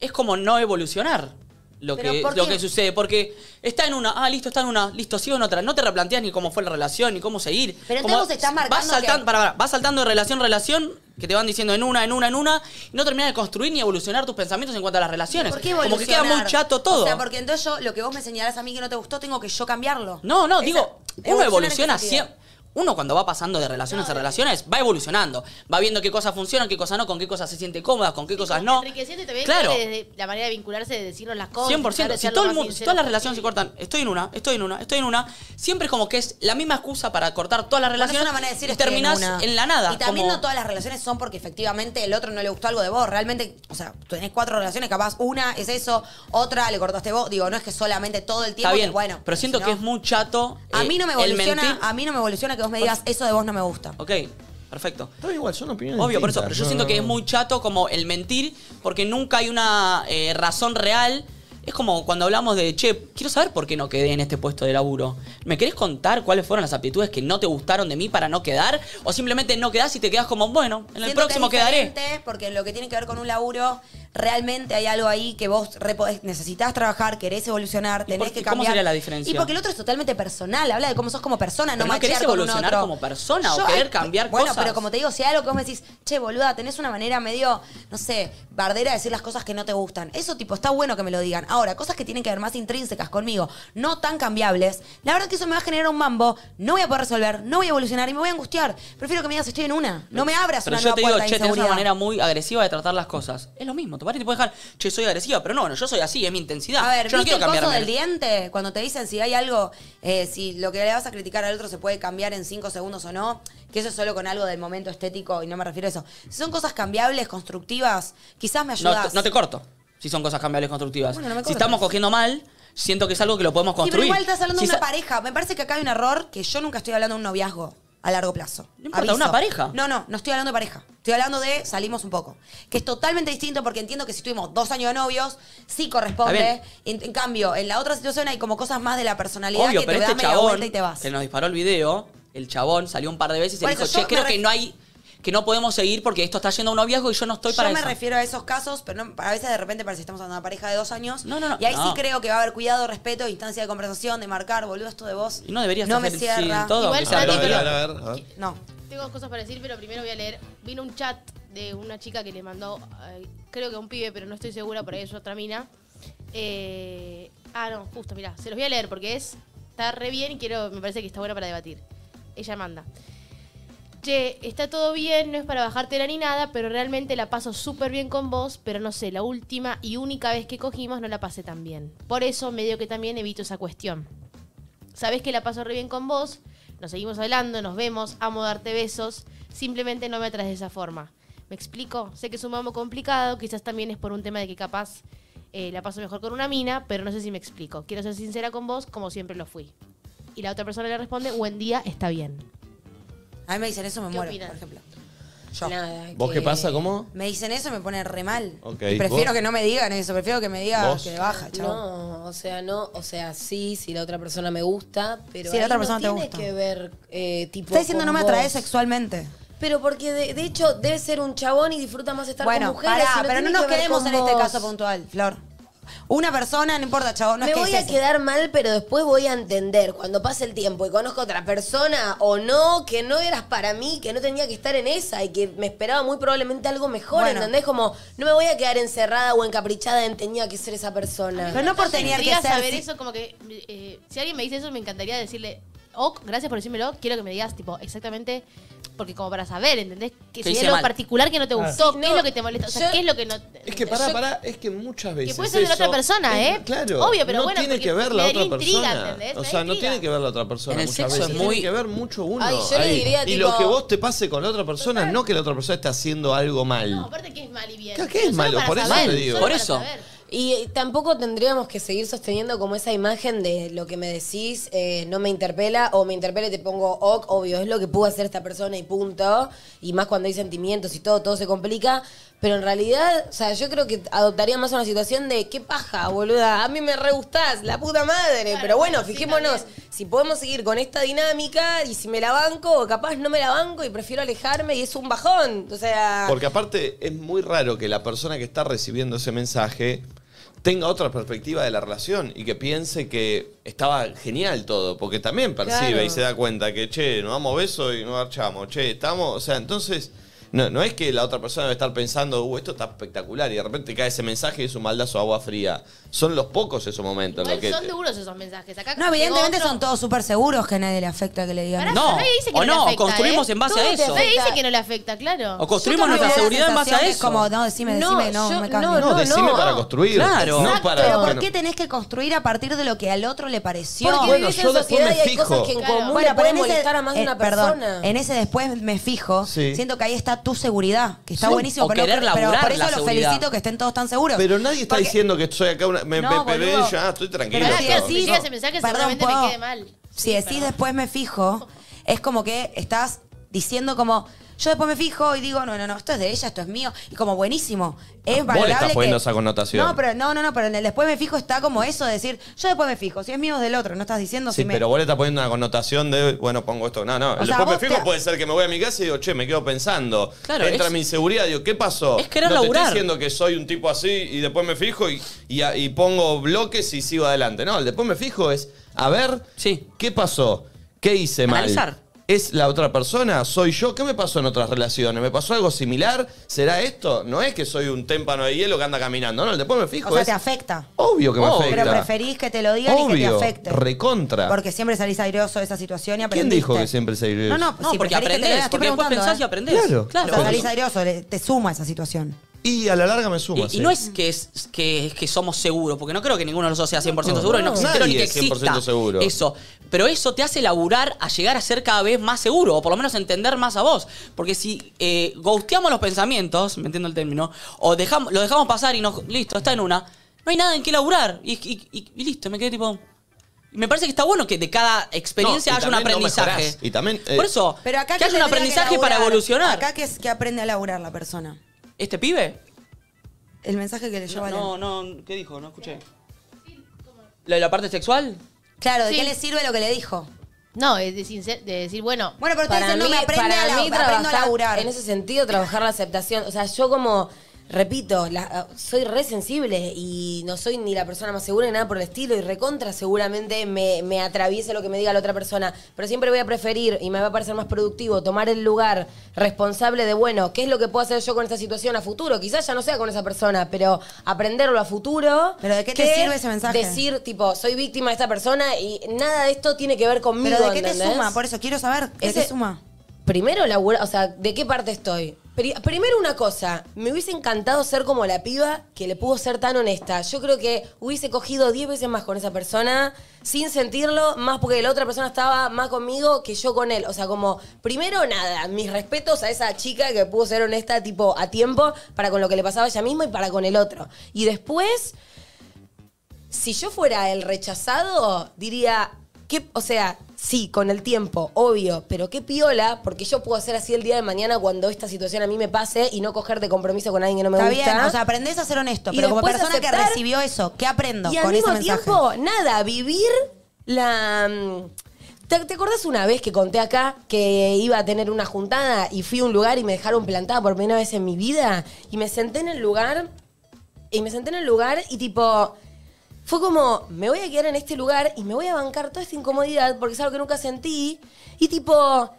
es como no evolucionar. lo Pero que, ¿por lo qué? que sucede. Porque está en una, ah, listo, está en una, listo, sigo en otra. No te replanteas ni cómo fue la relación, ni cómo seguir. Pero Como entonces vos estás marcando vas saltando, que- para, para, vas saltando de relación en relación, que te van diciendo en una, en una, en una, y no terminas de construir ni evolucionar tus pensamientos en cuanto a las relaciones. ¿Por qué Como que queda muy chato todo. O sea, porque entonces yo, lo que vos me señalás a mí que no te gustó, tengo que yo cambiarlo. No, no, Esa- digo, uno ¿evolucionar evoluciona siempre. Uno cuando va pasando de relaciones a relaciones va evolucionando, va viendo qué cosas funcionan, qué cosas no, con qué cosas se siente cómoda, con qué cosas no. Enriqueciente también Claro. desde la manera de vincularse, de decirnos las cosas. 100%. tratar de Si, todo el mundo, si todas las relaciones se cortan, estoy en una, estoy en una, estoy en una, siempre es como que es la misma excusa para cortar todas las Bueno, es relaciones una manera de decir y terminás en, la nada. Y también como- no todas las relaciones son porque efectivamente el otro no le gustó algo de vos. Realmente, o sea, tú tenés cuatro relaciones, capaz una es eso, otra le cortaste vos. Digo, no es que solamente todo el tiempo. Está bien, que, bueno, pero siento si que no- es muy chato. A mí no me evoluciona, mentir. a mí no me evoluciona que vos me digas eso de vos no me gusta. Ok, perfecto. Está igual, son opiniones Obvio, por eso, pero yo siento que es muy chato como el mentir, porque nunca hay una eh, razón real. Es como cuando hablamos de, che, quiero saber por qué no quedé en este puesto de laburo. ¿Me querés contar cuáles fueron las aptitudes que no te gustaron de mí para no quedar? ¿O simplemente no quedás y te quedás como, bueno, en el Siento próximo que es quedaré? Porque lo que tiene que ver con un laburo, realmente hay algo ahí que vos re podés- necesitas trabajar, querés evolucionar, ¿Y tenés que y cómo cambiar. sería la diferencia? Y porque el otro es totalmente personal, habla de cómo sos como persona, Pero no no querés con evolucionar como persona o querer cambiar bueno, cosas. pero como te digo, si hay algo que vos me decís, che, boluda, tenés una manera medio, no sé, bardera de decir las cosas que no te gustan. Eso, tipo, está bueno que me lo digan. Ahora, cosas que tienen que ver más intrínsecas conmigo, no tan cambiables, la verdad que eso me va a generar un mambo, no voy a poder resolver, no voy a evolucionar y me voy a angustiar. Prefiero que me digas, estoy en una. No me abras Pero una yo nueva te digo, puerta che, tenés una manera muy agresiva de tratar las cosas. Es lo mismo, tu padre te puede dejar, che, soy agresiva, pero no, bueno, yo soy así, es mi intensidad. A ver, yo no ¿viste quiero el coso del diente? Cuando te dicen si hay algo, eh, si lo que le vas a criticar al otro se puede cambiar en cinco segundos o no, que eso es solo con algo del momento estético y no me refiero a eso. Si son cosas cambiables, constructivas, quizás me ayudas. no te corto, si son cosas cambiables constructivas. Bueno, no me si estamos cogiendo mal, siento que es algo que lo podemos Sí, pero construir. igual estás hablando Si de una pareja. Me parece que acá hay un error que yo nunca estoy hablando de un noviazgo a largo plazo. No importa, ¿una pareja? No, no, no estoy hablando de pareja. Estoy hablando de salimos un poco. Que es totalmente distinto porque entiendo que si tuvimos dos años de novios, sí corresponde. En, en cambio, en la otra situación hay como cosas más de la personalidad Obvio, que pero te este das media chabón vuelta y te vas. que nos disparó el video, el chabón salió un par de veces y Por le dijo, che, creo que no hay, que no podemos seguir porque esto está yendo a un noviazgo y yo no estoy para Yo me eso. refiero a esos casos, pero no, a veces de repente parece que estamos hablando de una pareja de dos años. No, no, no. Y ahí sí creo que va a haber cuidado, respeto, instancia de conversación, de marcar, boludo, esto de vos. Y no deberías No me cierra. sí, todo, Igual A ver, a lo ver, a ver, a ver. No. Tengo cosas para decir, pero primero voy a leer. Vino un chat de una chica que le mandó, eh, creo que a un pibe, pero no estoy segura, por ahí es otra mina. Eh, ah, no, justo, mira, se los voy a leer porque es está re bien y quiero, me parece que está bueno para debatir. Ella manda. Está todo bien, no es para bajártela ni nada, pero realmente la paso súper bien con vos, pero no sé, la última y única vez que cogimos no la pasé tan bien. Por eso medio que también evito esa cuestión. Sabés que la paso re bien con vos, nos seguimos hablando, nos vemos, amo darte besos, simplemente no me atraes de esa forma. ¿Me explico? Sé que es un mambo complicado, quizás también es por un tema de que capaz eh, la paso mejor con una mina, pero no sé si me explico. Quiero ser sincera con vos, como siempre lo fui. Y la otra persona le responde, buen día, está bien. A mí me dicen eso, me ¿Qué muero, opinan? por ejemplo. Yo. Nada, ¿Vos qué pasa? ¿Cómo? Me dicen eso y me pone re mal. Ok, Y prefiero ¿vos? que no me digan eso, prefiero que me digan ¿Vos? que baja, chavo. No, o sea, no, o sea, sí, si la otra persona me gusta, pero Si la ahí otra no persona te tiene gusta. que ver eh, tipo Está diciendo con no me atraes vos. sexualmente. Pero porque de, de hecho debe ser un chabón y disfruta más estar Bueno, con mujeres. pará, y pero no tiene nos que ver quedemos con en este vos. caso puntual, Flor. Una persona, no importa, chavo, no me es que voy es a ese. quedar mal, pero después voy a entender cuando pase el tiempo y conozco a otra persona o no, que no eras para mí, que no tenía que estar en esa y que me esperaba muy probablemente algo mejor, Bueno. ¿entendés? Como no me voy a quedar encerrada o encaprichada en tenía que ser esa persona. Pero no por tener que ser. saber eso, como que eh, si alguien me dice eso, me encantaría decirle, ok, gracias por decírmelo, quiero que me digas, tipo, exactamente, porque como para saber, ¿entendés? Que ¿Qué si hay hice algo mal? particular que no te gustó, Sí, qué no, es lo que te molesta, o sea, yo- qué es lo que no... Es que pará, pará, es que muchas veces. puede ser de la eso- otra persona, es- ¿eh? Claro. Obvio, pero no bueno, tiene porque que ver me la daría otra intriga, persona. ¿entendés? O sea, no intriga. tiene que ver la otra persona En el muchas sexo veces. es muy- Tiene que ver mucho uno. Ay, yo le ahí. diría, y tipo- lo que vos te pase con la otra persona, no que la otra persona esté haciendo algo mal. No, aparte que es mal y bien. ¿Qué- qué es solo malo? para Por eso saber, te digo. solo Por para eso. saber. Y tampoco tendríamos que seguir sosteniendo como esa imagen de lo que me decís eh, no me interpela o me interpela y te pongo ok, obvio, es lo que pudo hacer esta persona y punto. Y más cuando hay sentimientos y todo, todo se complica. Pero en realidad, o sea, yo creo que adoptaría más una situación de qué paja, boluda. A mí me re gustás, la puta madre. Claro, Pero bueno, bueno, sí, fijémonos también. si podemos seguir con esta dinámica y si me la banco o capaz no me la banco y prefiero alejarme y es un bajón. O sea. Porque aparte es muy raro que la persona que está recibiendo ese mensaje tenga otra perspectiva de la relación y que piense que estaba genial todo, porque también percibe Claro. y se da cuenta que, che, nos damos besos y nos marchamos, che, estamos, o sea, entonces... No, no es que la otra persona debe estar pensando, uh, esto está espectacular, y de repente cae ese mensaje y es un maldazo de agua fría. Son los pocos esos momentos. en Igual los que son duros esos mensajes. Acá No, evidentemente otro- son todos súper seguros que a nadie le afecta que le digan. Pará, No, nadie dice que o no, le no, afecta, construimos ¿eh? en base Todo a te eso. Nadie dice que no le afecta, claro. O construimos Yo nuestra seguridad en base a sensación que es eso. como, no, decime, decime, no, yo- me cambio. no, No, decime no. para construir. Claro. No para. Pero ¿por qué no- tenés que construir a partir de lo que al otro le pareció? Porque Bueno, vivís yo en después sociedad me y hay fijo. cosas que en Claro. común Bueno, le pueden molestar a más de eh, una perdón, persona. en ese después me fijo, Sí. siento que ahí está tu seguridad, que está Sí, buenísimo, o pero, no- querer pero laburar por eso la los seguridad. felicito que estén todos tan seguros. Pero nadie está Porque- diciendo que estoy acá, una, me, No, me, boludo. ya, estoy tranquilo. Pero Ahora es que que todo. así sí, llega ese mensaje Perdón, seguramente ¿puedo? me quede mal. Si decís después me fijo, es como que estás diciendo como, yo después me fijo y digo, no, no, no, esto es de ella, esto es mío. Y como buenísimo. Es Vos le valorable estás poniendo que- esa connotación. No, pero no, no, no, pero en el después me fijo está como eso de decir, yo después me fijo, si es mío es del otro, no estás diciendo Sí, si me... pero vos le estás poniendo una connotación de, bueno, pongo esto. No, no. sea, Después me vos fijo, te- puede ser que me voy a mi casa y digo, che, me quedo pensando. Claro, Entra es- mi inseguridad, digo, ¿qué pasó? es querer no te laburar. estoy diciendo que soy un tipo así y después me fijo y, y, a- y pongo bloques y sigo adelante. No, el después me fijo es, a ver, Sí. ¿qué pasó? ¿Qué hice mal? Analizar. ¿Es la otra persona? ¿Soy yo? ¿Qué me pasó en otras relaciones? ¿Me pasó algo similar? ¿Será esto? No es que soy un témpano de hielo que anda caminando. No, después me fijo. o sea, es te afecta. obvio que me afecta. Pero preferís que te lo digan y que Obvio, te afecte. recontra. Porque siempre salís airoso de esa situación y ¿Quién aprendiste. dijo que siempre se No, no, No, si porque preferís que te lo aprendés, digan, estoy porque después preguntando, pensás y ¿eh? aprendés. Claro. O sea, salís airoso, le- te suma esa situación. Y a la larga me suma. Y, sí. y no es que, es que que somos seguros, porque no creo que ninguno de nosotros sea 100% No, seguro y no no. creo ni Nadie que es 100% exista seguro. eso. Pero eso te hace laburar a llegar a ser cada vez más seguro, o por lo menos entender más a vos. Porque si eh, ghosteamos los pensamientos, me entiendo el término, o dejamos, lo dejamos pasar y nos, listo, está en una, no hay nada en qué laburar. Y, y- y- y listo, me quedé tipo... Me parece que está bueno que de cada experiencia No, haya un no aprendizaje. Y también, eh, Por eso, Pero acá que haya un aprendizaje para evolucionar. Acá que, es, que aprende a laburar la persona. ¿Este pibe? El mensaje que leyó No, Valen. no, no, ¿qué dijo? No escuché. ¿La de la parte sexual? Claro, ¿de Sí. qué le sirve lo que le dijo? No, es de, sincer- de decir, bueno, Bueno, pero usted Para dice, no mí, me aprende para a, la- mí aprendo a trabajar, laburar. en ese sentido, trabajar la aceptación. O sea, yo como, repito, la- soy re sensible y no soy ni la persona más segura ni nada por el estilo y recontra seguramente me, me atraviese lo que me diga la otra persona. Pero siempre voy a preferir y me va a parecer más productivo tomar el lugar responsable de, bueno, ¿qué es lo que puedo hacer yo con esta situación a futuro? Quizás ya no sea con esa persona, pero aprenderlo a futuro. ¿Pero de qué te sirve ese mensaje? Decir, tipo, soy víctima de esta persona y nada de esto tiene que ver conmigo. ¿Pero de qué te ¿entendés? suma? Por eso quiero saber, ¿de Ese- qué suma? Primero labura, o sea, ¿de qué parte estoy? Pri- primero una cosa, me hubiese encantado ser como la piba que le pudo ser tan honesta. Yo creo que hubiese cogido 10 veces más con esa persona sin sentirlo, más porque la otra persona estaba más conmigo que yo con él. O sea, como, primero nada, mis respetos a esa chica que pudo ser honesta tipo a tiempo para con lo que le pasaba a ella misma y para con el otro. Y después, si yo fuera el rechazado, diría, ¿qué? o sea, sí, con el tiempo, obvio, pero qué piola, porque yo puedo hacer así el día de mañana cuando esta situación a mí me pase y no coger de compromiso con alguien que no me Está gusta. bien, o sea, aprendés a ser honesto, Y pero como persona que recibió eso, ¿qué aprendo y al con ese mismo mensaje? tiempo, nada, vivir la... mm, ¿Te, te acordás una vez que conté acá que iba a tener una juntada y fui a un lugar y me dejaron plantada por primera vez en mi vida? Y me senté en el lugar, y me senté en el lugar y tipo... Fue como, me voy a quedar en este lugar y me voy a bancar toda esta incomodidad porque es algo que nunca sentí. Y tipo,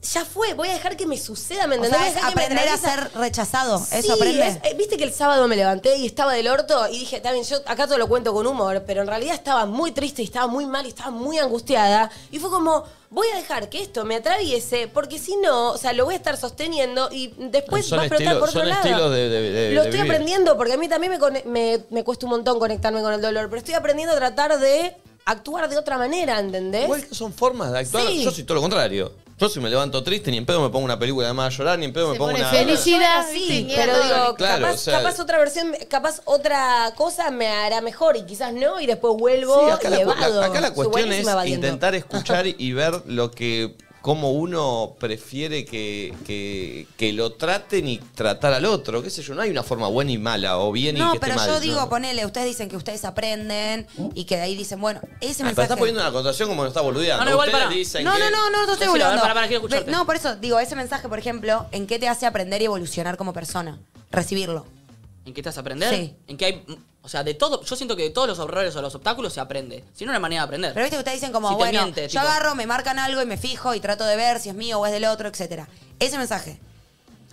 ya fue, voy a dejar que me suceda, ¿me O entendés? sea, Voy a es me aprender a ser rechazado. Sí, Eso aprende. es- eh, Viste que el sábado me levanté y estaba del orto y dije, está bien, yo acá todo lo cuento con humor, pero en realidad estaba muy triste y estaba muy mal y estaba muy angustiada. Y fue como, voy a dejar que esto me atraviese, porque si no, o sea, lo voy a estar sosteniendo y después Son va a explotar estilos- por otro son lado. estilos de- de- de- lo de estoy vivir. aprendiendo, porque a mí también me, cone- me, me cuesta un montón conectarme con el dolor, pero estoy aprendiendo a tratar de actuar de otra manera, ¿entendés? Igual que son formas de actuar. Sí. Yo soy todo lo contrario. Yo si me levanto triste, ni en pedo me pongo una película de más a llorar, ni en pedo me pongo pone una... Felicidad, Sí, pero digo, Claro, capaz, o sea- capaz otra versión, capaz otra cosa me hará mejor y quizás no, y después vuelvo Sí, acá, y la, cu- evado. la- acá la Soy cuestión es buenísima evadiendo. intentar escuchar y ver lo que cómo uno prefiere que, que, que lo traten y tratar al otro. ¿Qué sé yo? No hay una forma buena y mala, o bien y No, que esté pero mal. yo digo, ¿no? ponele, ustedes dicen que ustedes aprenden y que de ahí dicen, bueno, ese Ah, pero mensaje... estás poniendo una connotación como no está boludeando. No, no, igual Ustedes para. dicen No, que- no, no, no, no estoy a ver, quiero escucharte. No, por eso digo, ese mensaje, por ejemplo, ¿en qué te hace aprender y evolucionar como persona? Recibirlo. ¿En qué te vas a aprender? Sí. En que hay O sea, de todo, yo siento que de todos los errores o los obstáculos se aprende. Si no, no hay manera de aprender. Pero viste que ustedes dicen como, Si te bueno, miente, yo tipo- agarro, me marcan algo y me fijo y trato de ver si es mío o es del otro, etcétera. Ese mensaje.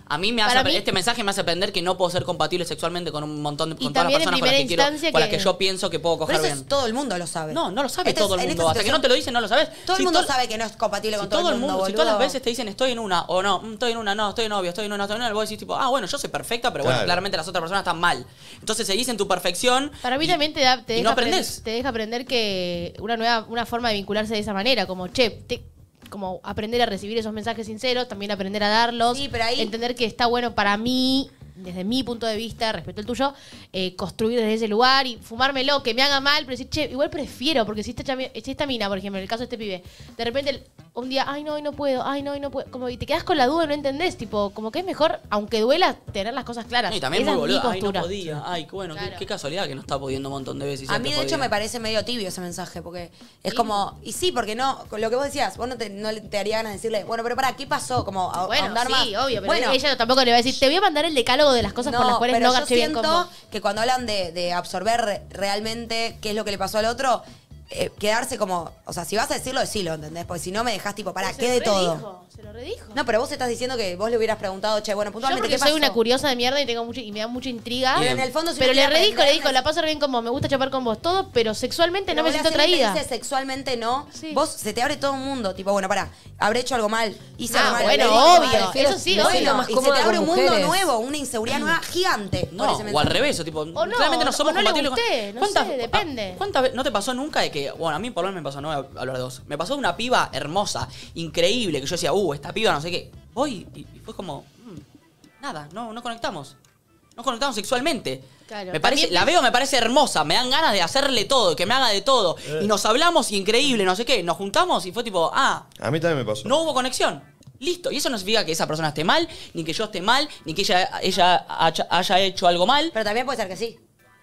A mí me hace mí- este mensaje me hace aprender que no puedo ser compatible sexualmente con un montón de con todas las personas con las que quiero, con las que- yo pienso que puedo Pero coger eso bien. es- todo el mundo lo sabe. No, no lo sabe Este es- todo el mundo. Hasta que no te lo dicen, no lo sabes. Todo el Si mundo to- sabe que no es compatible Si con todo, todo, el mundo, si boludo. todas las veces te dicen estoy en una o no, mm, estoy en una, no, estoy en novio, estoy en una, estoy en una, vos decís tipo, ah, bueno, yo soy perfecta, pero bueno, claramente las otras personas están mal. Entonces seguís en tu perfección. Para mí y- también te, da, te, y deja no aprendés. te deja aprender que una nueva una forma de vincularse de esa manera, como, che, te- como aprender a recibir esos mensajes sinceros, también aprender a darlos, Sí, pero ahí- entender que está bueno para mí, desde mi punto de vista, respecto al tuyo, eh, construir desde ese lugar y fumármelo, que me haga mal, pero decir, che, igual prefiero, porque si esta, chami- si esta mina, por ejemplo, en el caso de este pibe, de repente un día, ay no, hoy no puedo, ay no, hoy no puedo, como y te quedas con la duda y no entendés, tipo, como que es mejor, aunque duela, tener las cosas claras. Y también Esa muy es mi boludo. Ay, no postura. podía. Ay, qué bueno, qué- Claro. qué, casualidad que no está pudiendo un montón de veces. y A mí, de hecho, me parece medio tibio ese mensaje, porque es como, y sí, porque no, lo que vos decías, vos no te, no le- te haría ganas de decirle, bueno, pero para, ¿qué pasó? Como a- Bueno, ahondar sí, más. obvio, pero bueno, ella tampoco le va a decir, te voy a mandar el decálogo de las cosas por las cuales pero no yo garché bien siento con vos. que cuando hablan de, de absorber re- realmente qué es lo que le pasó al otro, eh, quedarse como, o sea, si vas a decirlo, decilo, ¿entendés? Porque si no me dejás tipo, para, Se ¿qué de todo? Se lo redijo. No, pero vos estás diciendo que vos le hubieras preguntado, che, bueno, Yo puntualmente, porque ¿qué soy pasó? una curiosa de mierda y tengo mucho, y me da mucha intriga. Pero en el fondo, si pero no le quiere redijo, le aprender, dijo, la paso re bien con vos, me gusta chapar con vos, todo, pero sexualmente Pero no me siento atraída. dice sexualmente no. Sí. Vos se te abre todo un mundo. Tipo, bueno, pará, habré hecho algo mal. Hice Ah, algo mal. bueno, le digo algo obvio, mal. eso sí, obvio. Más y se te abre con un mundo mujeres. nuevo, una inseguridad nueva gigante. por No, ese o al mensaje. revés, o tipo, no, claramente no somos o no le compatibles. con- gusté, no ¿Cuántas- sé, depende. ah, ¿Cuántas veces no te pasó nunca de que, bueno, a mí por lo menos me pasó, no voy a hablar de dos, me pasó una piba hermosa, increíble, que yo decía, uh, esta piba no sé qué, voy y, y fue como, mm, nada, no, no conectamos. No conectamos sexualmente. Claro. Me parece, la veo, me parece hermosa, me dan ganas de hacerle todo, que me haga de todo. Y nos hablamos, y increíble, no sé qué. Nos juntamos y fue tipo, ah, A mí también me pasó. no hubo conexión. Listo. Y eso no significa que esa persona esté mal, ni que yo esté mal, ni que ella, ella haya, haya hecho algo mal. Pero también puede ser que sí.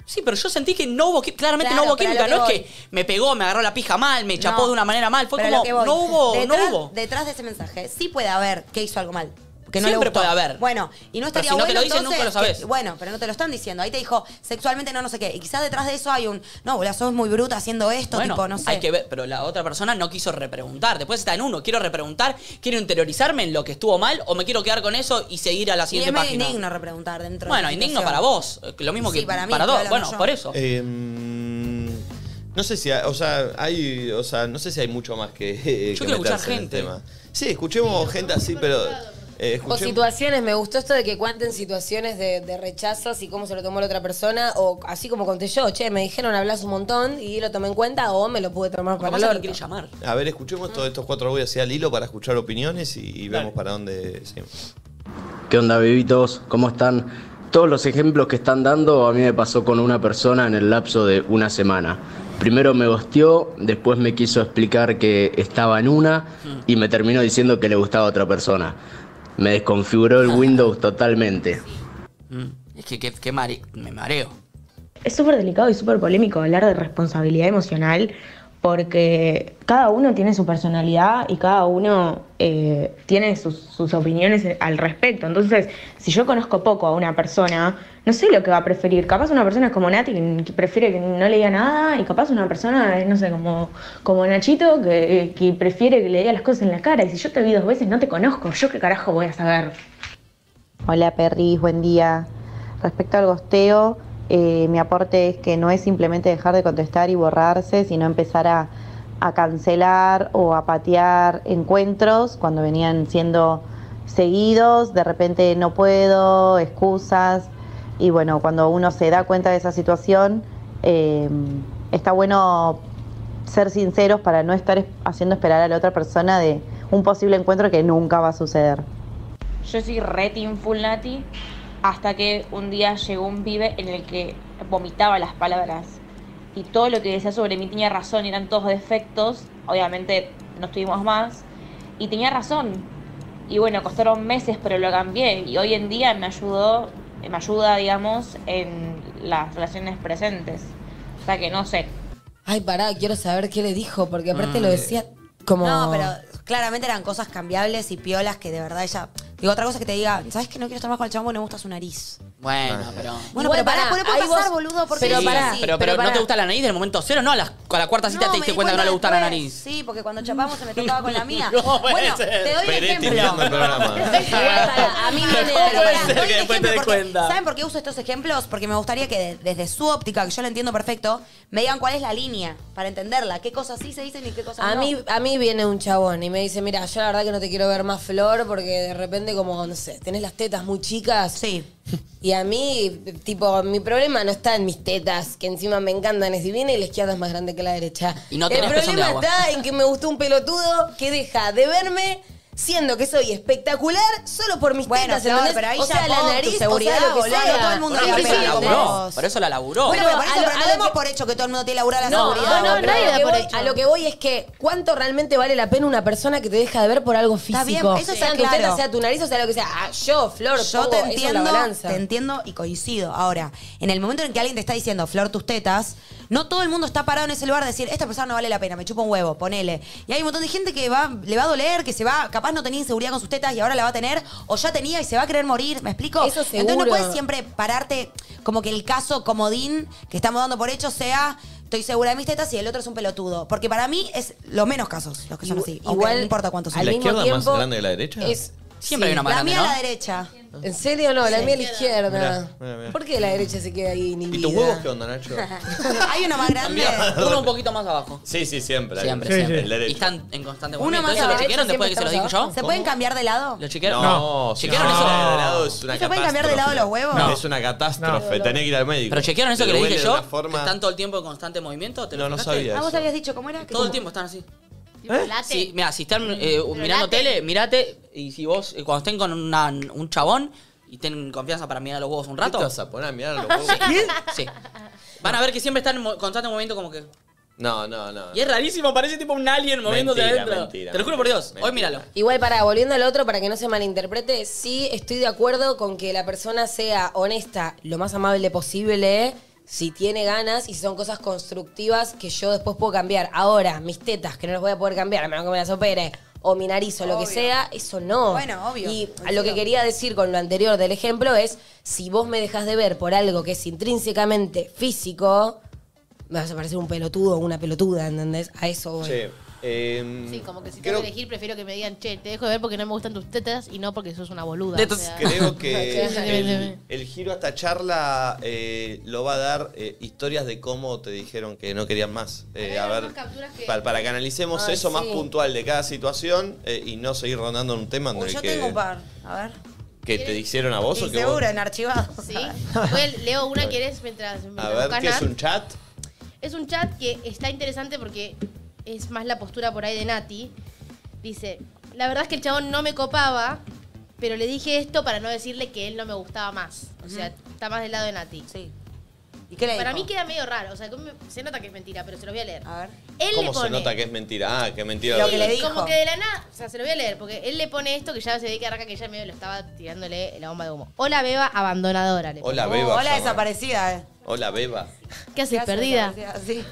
Sí, pero yo sentí que no hubo, qui- claramente Claro, no hubo pero a química. lo No es que me pegó, me agarró la pija mal, me chapó No. de una manera mal. Fue Pero a como, lo que voy. no hubo, detrás, no hubo. Detrás de ese mensaje, sí puede haber que hizo algo mal. Que no Siempre le gustó. puede haber. Bueno, y no estaría si no te bueno lo dicen, entonces nunca lo sabés. que- bueno, pero no te lo están diciendo. Ahí te dijo, sexualmente no, no sé qué. Y quizás detrás de eso hay un, no, boludo, sos muy bruta haciendo esto, Bueno, tipo, no sé. hay que ver, pero la otra persona no quiso repreguntar. Después está en uno, quiero repreguntar, quiero interiorizarme en lo que estuvo mal o me quiero quedar con eso y seguir a la y es siguiente medio página. indigno repreguntar dentro Bueno, de la indigno situación. para vos, eh, lo mismo Sí, que para para, mí, estoy Bueno, hablando por yo. eso. Eh, no sé si, hay- o sea, hay, o sea, no sé si hay mucho más que. que quiero escuchar en el gente. tema. Sí, escuchemos gente así, pero. Eh, O situaciones, me gustó esto de que cuenten situaciones de, de rechazos y cómo se lo tomó la otra persona, o así como conté yo, che, me dijeron hablas un montón y lo tomé en cuenta, o me lo pude tomar para el orto. llamar. A ver, escuchemos todos estos cuatro voy hacia el hilo para escuchar opiniones y, y vemos para dónde seguimos. ¿Qué onda, bebitos? ¿Cómo están? Todos los ejemplos que están dando a mí me pasó con una persona en el lapso de una semana. Primero me gosteó, después me quiso explicar que estaba en una y me terminó diciendo que le gustaba a otra persona. Me desconfiguró el Windows totalmente. Mm, Es que, que, que mare- me mareo. Es súper delicado y súper polémico hablar de responsabilidad emocional porque cada uno tiene su personalidad y cada uno eh, tiene sus, opiniones al respecto. Entonces, si yo conozco poco a una persona, no sé lo que va a preferir. Capaz una persona es como Nati, que prefiere que no le diga nada, y capaz una persona es, no sé, como, como Nachito, que, que prefiere que le diga las cosas en la cara. Y si yo te vi dos veces, no te conozco, ¿yo qué carajo voy a saber? Hola Perris, buen día. Respecto al gosteo, eh, mi aporte es que no es simplemente dejar de contestar y borrarse, sino empezar a, a cancelar o a patear encuentros cuando venían siendo seguidos, de repente no puedo, excusas, y bueno, cuando uno se da cuenta de esa situación, eh, está bueno ser sinceros para no estar es- haciendo esperar a la otra persona de un posible encuentro que nunca va a suceder. Yo soy re hasta que un día llegó un pibe en el que vomitaba las palabras y todo lo que decía sobre mí tenía razón eran todos defectos. Obviamente no estuvimos más y tenía razón. Y bueno, costaron meses, pero lo cambié y hoy en día me ayudó, me ayuda, digamos, en las relaciones presentes. O sea que no sé. Ay, pará, quiero saber qué le dijo, porque aparte Mm. lo decía como... No, pero claramente eran cosas cambiables y piolas que de verdad ella Digo, otra cosa es que te diga, ¿sabes que no quiero estar más con el chabón porque no me gusta su nariz? Bueno, pero. Bueno, pero pará, pará, puede pasar, vos- boludo, porque pero sí, pará, sí. Pero, pero, pero ¿no te gusta la nariz del momento cero? No, a la, a la cuarta cita No, te diste di cuenta que no le gustaba la nariz. Sí, porque cuando chapamos se me tocaba con la mía. No bueno, ser. te doy un ejemplo. a mí viene. ¿Saben por qué uso estos ejemplos? Porque me gustaría que de- desde su óptica, que yo la entiendo perfecto, me digan cuál es la línea para entenderla. ¿Qué cosas sí se dicen y qué cosas A no? mí, a mí viene un chabón y me dice, mira, yo la verdad que no te quiero ver más flor porque de repente como, no sé, tenés las tetas muy chicas. Sí. Y a mí, tipo, mi problema no está en mis tetas, que encima me encantan, es divina y la izquierda es más grande que la derecha. Y no El tenés pezón de problema agua. está en que me gustó un pelotudo que deja de verme siendo que soy espectacular solo por mis Bueno, tetas, Flor, ¿entendés? pero ahí o ya sea, la pon tu nariz, seguridad, o sea, lo que boludo, sea. todo el mundo Pero la por eso la pega, laburó. Por eso la laburó. Bueno, Pero por eso, a lo- pero no lo demos que- por hecho que todo el mundo tiene laburada la No, seguridad. no, no, pero a lo, que por voy, hecho. a lo que voy es que cuánto realmente vale la pena una persona que te deja de ver por algo físico. Está bien, eso está Sean tus claro. tetas, sea tu nariz o sea lo que sea. Ah, yo, Flor, Yo te eso en la entiendo, balanza. te entiendo y coincido. Ahora, en el momento en que alguien te está diciendo Flor tus tetas, no todo el mundo está parado en ese lugar de decir, esta persona no vale la pena, me chupa un huevo, ponele. Y hay un montón de gente que va, le va a doler, que se va, capaz no tenía inseguridad con sus tetas y ahora la va a tener, o ya tenía y se va a querer morir, ¿me explico? Eso Entonces no puedes siempre pararte como que el caso comodín que estamos dando por hecho sea estoy segura de mis tetas y el otro es un pelotudo. Porque para mí es los menos casos los que son así. Igual, Igual, no importa cuántos son. ¿La mismo izquierda más grande que la derecha? Es, Siempre hay una más La grande, mía la derecha. ¿En serio no? La mía a la izquierda. Mirá, mirá, mirá. ¿Por qué la derecha se queda ahí inhibida? ¿Y tus huevos qué onda, Nacho? Hay uno más grande. Uno un poquito más abajo. Sí, sí, siempre. Siempre, Sí, siempre. El derecho. Y están en constante Uno movimiento. más ¿Eso lo abajo, chequearon después de que se lo dije yo? ¿Se pueden cambiar de lado? ¿Lo chequearon? No, ¿Chequearon eso? cambian de lado es una ¿No se pueden cambiar de lado los huevos? No. Es una catástrofe, tenés que ir al médico. ¿Pero chequearon eso que le dije yo? una forma- ¿Que están todo el tiempo en constante movimiento? ¿Te lo No, no fijaste? sabía Ah, vos habías dicho, ¿cómo era? Todo el tiempo están así. Tipo, late. Sí, mira, si están eh, mirando late. tele, mirate. Y si vos, eh, cuando estén con una- un chabón y tienen confianza para mirar los huevos un ¿Qué rato. te vas a poner a mirar a los huevos? Sí. Van a ver que siempre están en mo- constante movimiento como que. No, no, no. Y es rarísimo, parece tipo un alien moviéndose Mentira, adentro. mentira, Te lo juro por Dios. mentira. Hoy míralo. Igual para, volviendo al otro, para que no se malinterprete, sí estoy de acuerdo con que la persona sea honesta, lo más amable posible, si tiene ganas y si son cosas constructivas que yo después puedo cambiar. Ahora, mis tetas, que no las voy a poder cambiar, a menos que me las opere, o mi nariz o lo que Obvio. sea, eso no. Bueno, obvio. Y a lo que quería decir con lo anterior del ejemplo es, si vos me dejas de ver por algo que es intrínsecamente físico, me vas a parecer un pelotudo o una pelotuda, ¿entendés? A eso voy. Che, eh, Sí, como que si creo, tengo que elegir, prefiero que me digan, che, te dejo de ver porque no me gustan tus tetas y no porque sos una boluda. Tetas. O sea, creo que el, el giro a esta charla eh, lo va a dar eh, historias de cómo te dijeron que no querían más. Eh, a ver, para, para que analicemos Ay, eso más sí. puntual de cada situación eh, y no seguir rondando en un tema en Uy, el yo que, tengo un par. A ver. que te hicieron a vos o que vos... seguro, en archivado. Sí. Voy a- leo una que eres mientras, A mientras ver, buscas ¿qué es un chat? Es un chat que está interesante porque es más la postura por ahí de Nati. Dice, la verdad es que el chabón no me copaba, pero le dije esto para no decirle que él no me gustaba más. O sea, está más del lado de Nati. Sí. ¿Y qué le Para dijo? mí queda medio raro, o sea, como- se nota que es mentira, pero se lo voy a leer. A ver. Él le ¿Cómo pone, se nota que es mentira? Ah, que mentira. Lo lo que le dijo. Como que de la nada, o sea, se lo voy a leer, porque él le pone esto que ya se ve que arranca que ella medio lo estaba tirándole la bomba de humo. Hola, beba abandonadora. Le pone. Hola, Oh, Beba. hola llama. desaparecida, eh. Hola, Beba. ¿Qué haces, perdida? Sí.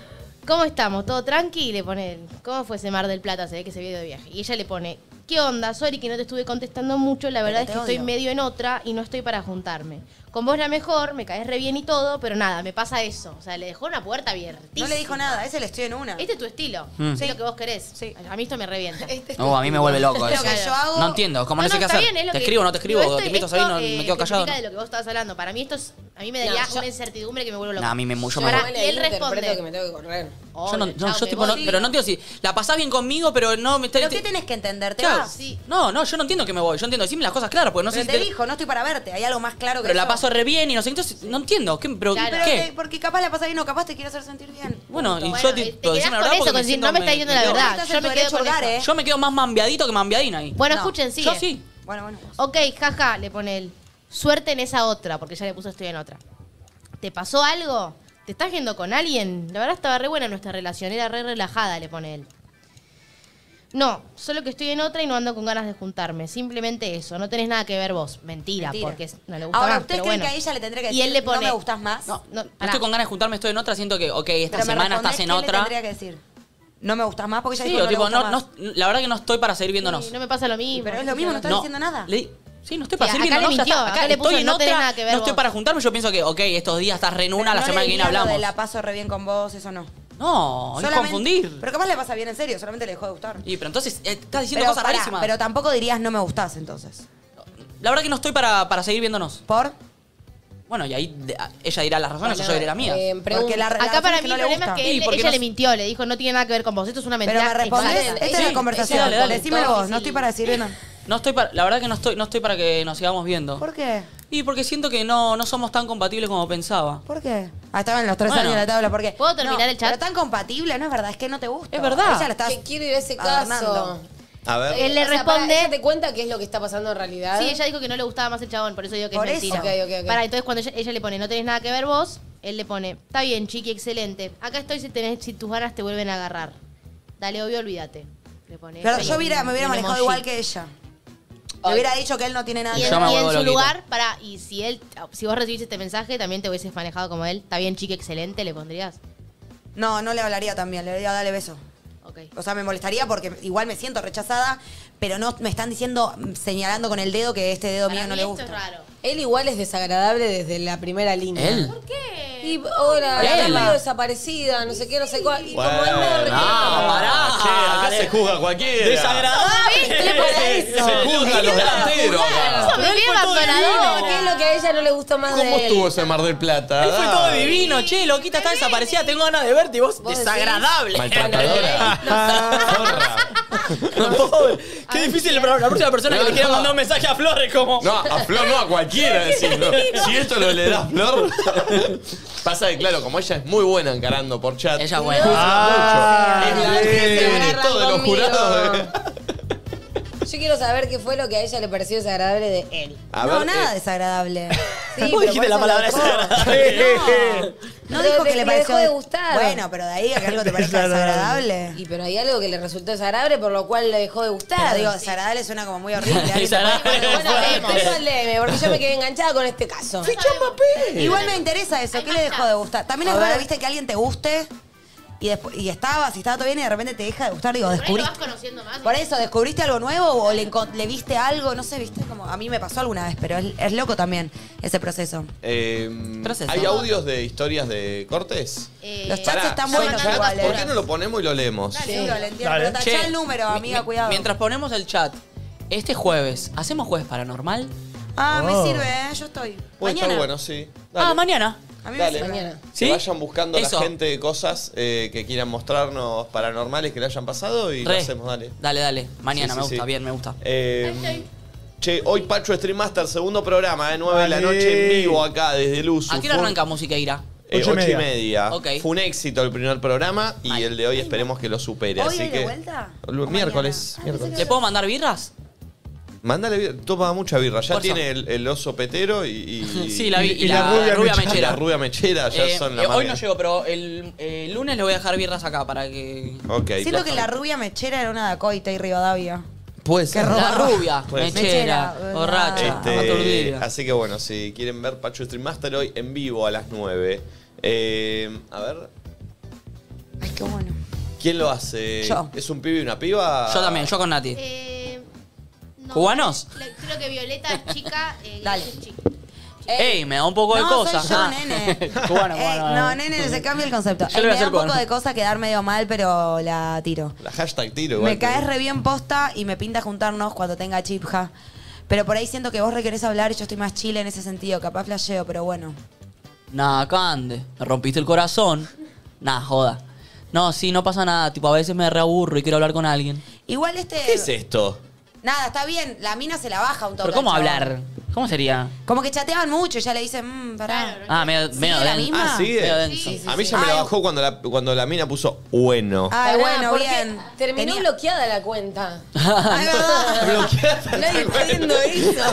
¿Cómo estamos? ¿Todo tranqui? Y le pone, ¿cómo fue ese Mar del Plata? Se ve que se vio de viaje. Y ella le pone, ¿qué onda? Sorry que no te estuve contestando mucho, la verdad es que estoy medio en otra y no estoy para juntarme. Con vos la mejor, me caes re bien y todo, pero nada, me pasa eso. O sea, le dejó una puerta abierta. No le dijo nada, ese le estoy en una. Este es tu estilo, Mm. es Sí. lo que vos querés. Sí. A mí esto me revienta. No, a mí me vuelve loco Es eso. lo que yo hago. No entiendo, como no, sé qué hacer. bien, es te que- escribo, no te escribo, esto- te invito a salir, no, esto, eh, me quedo callado. de lo que vos estabas hablando. Para mí esto es, a mí me daría No, yo- una incertidumbre que me vuelve loco. No, a mí me mucho Pará, me y él responde. que me tengo que correr. Yo no, no, yo me tipo no, pero no entiendo si la pasás bien conmigo, pero no me ¿Pero qué tenés que entender? ¿Te Claro, Sí. No, no, yo no entiendo que me voy. Yo entiendo, decime las cosas claras, porque no Pero sé te si te- dijo, no estoy para verte. Hay algo más claro que Pero la paso re bien y no sé, entonces no entiendo. ¿Qué, pero, Claro. Pero ¿qué? te- porque capaz la pasa bien o capaz te quiere hacer sentir bien. Bueno, y Bueno, yo eh, te, te pero quedás decime la con verdad eso, porque con me si siento- no me está diciendo la quedo- verdad. Estás Yo tu me quedo derecho con a hurgar, eso. ¿eh? Yo me quedo más mambiadito que mambiadina ahí. Bueno, No. escuchen, sigue. Yo sí. Bueno, bueno. Ok, jaja, le pone él. Suerte en esa otra, porque ya le puso estoy en otra. ¿Te pasó algo? ¿Te estás yendo con alguien? La verdad estaba re buena nuestra relación, era re relajada, le pone él. No, solo que estoy en otra y no ando con ganas de juntarme. Simplemente eso, no tenés nada que ver vos. Mentira, Mentira. porque no le gusta Ahora, más, ¿ustedes pero creen bueno. que a ella le tendría que Y decir él le pone, no me gustas más? No, no, No estoy con ganas de juntarme, estoy en otra, siento que, ok, esta Pero semana estás en qué le otra. tendría que decir? ¿No me gustas más? Porque ella Sí, dijo no le tipo, gusta no, más. no, la verdad que no estoy para seguir viéndonos. Sí, no me pasa lo mismo. Pero es lo mismo, no está No, diciendo nada. le- Sí, no estoy para Sí, seguir acá viendo le mintió, está, acá le puso, estoy no tenés otra, nada que ver no estoy vos. para juntarme, yo pienso que, ok, estos días estás re en una, la No semana le que viene diría lo hablamos. de la paso re bien con vos, eso no. No, es Solamente- confundir. Pero capaz le pasa bien en serio, solamente le dejó de gustar. Y pero entonces eh, estás diciendo Pero, cosas pará, rarísimas. pero tampoco dirías no me gustás entonces. La verdad que no estoy para, para seguir viéndonos. ¿Por? Bueno, y ahí de- ella dirá las razones, Bueno, yo diré las mías. eh, Porque la Acá relación para es mí que no el le problema gusta. es que Sí, él- porque ella no- le mintió, le dijo no tiene nada que ver con vos. Esto es una Pero mentira. me respondés, exacta. esta es la conversación. sí, dale, dale. Decímelo Todo vos, no estoy para decir bien. No estoy para, la verdad que no estoy, no estoy para que nos sigamos viendo. ¿Por qué? Y porque siento que no, no somos tan compatibles como pensaba. ¿Por qué? Ah, estaban los tres Bueno. años en la tabla, ¿por qué? ¿Puedo terminar el chat? Pero tan compatible, no es verdad, es que no te gusta. Es verdad. Ella la estás Que quiero ir a ese adornando. caso. A ver. Él le O sea, responde- pará, ¿ella te cuenta qué es lo que está pasando en realidad? Sí, ella dijo que no le gustaba más el chabón, por eso digo que Por es eso. mentira. Ok, ok, ok. Pará, entonces cuando ella, ella le pone no tenés nada que ver vos, él le pone, está bien, chiqui, excelente. Acá estoy si tenés, si tus ganas te vuelven a agarrar. Dale, obvio, olvídate. Le pone. Pero yo hubiera, me hubiera manejado igual que ella. Le hubiera dicho que él no tiene nada Y que en, me y en su loquito. lugar, para, y si él, si vos recibís este mensaje, también te hubieses manejado como él. Está bien, chiqui, excelente, le pondrías. No, no le hablaría también, le diría dale beso. Ok. O sea, me molestaría porque igual me siento rechazada, pero no me están diciendo, señalando con el dedo que este dedo Para mío no mí le esto gusta. es raro. Él igual es desagradable desde la primera línea. ¿Él? ¿Por qué? Y Él. está medio desaparecida, no sé qué, no sé cuál. Y como él medio no, pará. Che, acá se juzga cualquiera. Desagradable. Se juzga a los delanteros acá. Abandonador. ¿Qué es lo que a ella no le gustó más ¿Cómo de él? estuvo ese Mar del Plata? Él fue todo divino, che, loquita, está desaparecida, tengo ganas de verte y vos, ¿Vos desagradable. Maltratadora. Zorra. Pobre. Qué difícil la la próxima persona que le quiera mandar un mensaje a Flor es como. No, a Flor no, a cualquiera decirlo. Si esto lo le da a Flor. Pasa que, claro, como ella es muy buena encarando por chat. Ella es buena. juzga Ah, mucho. Es la de los jurados. Yo quiero saber qué fue lo que a ella le pareció desagradable de él. A no, ver, nada eh, desagradable. Sí, Vos dijiste la palabra desagradable. No Pero dijo de- que le le pareció dejó de gustar. Bueno, pero de ahí a que algo te parezca desagradable. Y pero hay algo que le resultó desagradable por lo cual le dejó de gustar. Pero digo, desagradable suena como muy horrible. Alguien te Desagradable. Bueno, leme, porque yo me quedé enganchada con este caso. Igual me interesa eso. ¿Qué le dejó de gustar? También es raro, viste, que alguien te guste y después y estabas, y estaba todo bien y de repente te deja de gustar. Digo, Por ahí lo descubriste. vas conociendo más. Por eso, ¿descubriste algo nuevo o le, encon- le viste algo? No sé, viste, como a mí me pasó alguna vez, pero es, es loco también ese proceso. eh, Proceso. ¿Hay audios de historias de cortes? Eh, Los chats Pará, están ¿hay buenos chat? igual, ¿Por eh. qué no lo ponemos y lo leemos? Dale, le entiendo. Dale. Pero tachá Che, el número, mi- amiga, mi- cuidado. Mientras ponemos el chat, este jueves, ¿hacemos jueves paranormal? Ah, me Oh. sirve, ¿eh? Yo estoy. Puede Mañana. estar bueno, sí. Ah, mañana. A mí Dale. me sirve. Mañana. Que ¿Sí? vayan buscando Eso. la gente cosas eh, que quieran mostrarnos paranormales que le hayan pasado y Re. lo hacemos, dale. Dale, dale. Mañana Sí, me sí, gusta, sí. bien, me gusta. Eh, che, hoy Pacho Stream Master, segundo programa, eh, 9 de la Dale. noche en vivo acá desde Luz. ¿A qué hora arranca Musiqueira? Eh, Ocho y ocho y media. media. Ok. Fue un éxito el primer programa y el de hoy esperemos que lo supere. ¿Hoy así hay de que. vuelta? El ¿O miércoles. mañana? miércoles. ¿Le puedo mandar birras? Mándale, bir- toma mucha birra. Ya Por tiene el, el oso petero y. y- Sí, la vi. y Y, la la, rubia rubia, mechera. mechera. La rubia mechera ya Eh, son la eh, hoy marca. no llego, pero el, eh, el lunes le voy a dejar birras acá para que. Ok. Siento que la rubia mechera era una de Acoita y Rivadavia. Puede ser. La rubia, Puede ser. mechera, Mechera, borracha, Este, aturdida. así que bueno, si quieren ver Pacho Stream Master hoy en vivo a las 9. Eh, a ver, Ay, qué bueno. ¿quién lo hace? Yo. ¿Es un pibe y una piba? Yo también, yo con Nati. Eh, no, ¿Cubanos? le- Creo que Violeta es chica. Eh, Dale. es chica. Ey, me da un poco de no, cosas. soy yo, Ah. nene. cubano, Ey, cubano. no, nene, se cambia el concepto. Yo le Ey, voy a me hacer da un poco cubano. de cosa quedar medio mal, pero la tiro. La hashtag tiro igual. Me caes re bien posta y me pinta juntarnos cuando tenga chipja. Pero por ahí siento que vos re querés hablar y yo estoy más chile en ese sentido. Capaz flasheo, pero bueno. Nah, Cande, me rompiste el corazón. Nah, joda. No, sí, no pasa nada. Tipo, a veces me reaburro y quiero hablar con alguien. Igual este... ¿Qué es esto? Nada, está bien. La mina se la baja un toque. Pero ¿cómo al chabón. hablar? ¿Cómo sería? Como que chateaban mucho y ya le dicen, mmm, pará. Ah, medio, ¿Sigue medio la denso. misma? Ah, sigue. Medio denso. Sí, sí, A mí sí. ya me la Ay. bajó cuando la, cuando la mina puso bueno. Ay, Pará, bueno, porque bien. Terminó Tenía- bloqueada la cuenta. Ay, verdad. Nadie está viendo eso.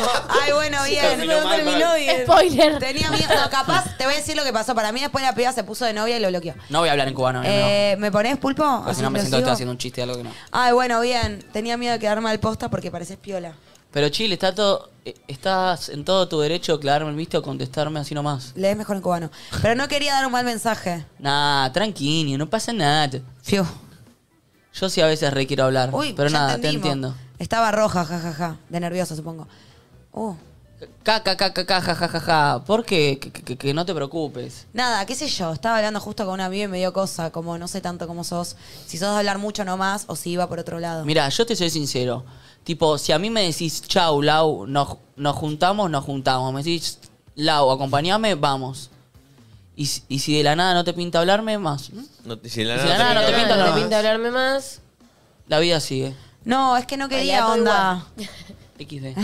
Ay, bueno, bien. terminó mal, mal. bien. Spoiler. Tenía miedo. No, capaz, te voy a decir lo que pasó. Para mí después la piba se puso de novia y lo bloqueó. No voy a hablar en cubano, no, no. Eh, ¿Me pones pulpo? Así si no me siento que estoy haciendo un chiste de algo que no. Ay, bueno, bien. Tenía miedo de quedar mal posta porque pareces piola. Pero Chile, está todo, eh, estás en todo tu derecho de quedarme el visto o contestarme así nomás. Lees mejor en cubano. Pero no quería dar un mal mensaje. Nah, tranquilo, no pasa nada. Fiu. Yo sí a veces re quiero hablar. Uy, pero nada, entendimos. te entiendo. Estaba roja, jajaja. De nerviosa, supongo. Uh. Ja, ja, ja, ja. ¿Por qué? Que, que- que no te preocupes. Nada, qué sé yo, estaba hablando justo con una amiga y me dio cosa, como no sé tanto cómo sos, si sos de hablar mucho nomás o si iba por otro lado. Mira, yo te soy sincero. Tipo, si a mí me decís, chau, Lau, nos, nos juntamos, nos juntamos. Me decís, Lau, acompañame, vamos. Y, si- y si de la nada no te pinta hablarme, más. No, si nada la nada no te pinta, No te pinta hablarme más. La vida sigue. No, es que no quería onda. XD.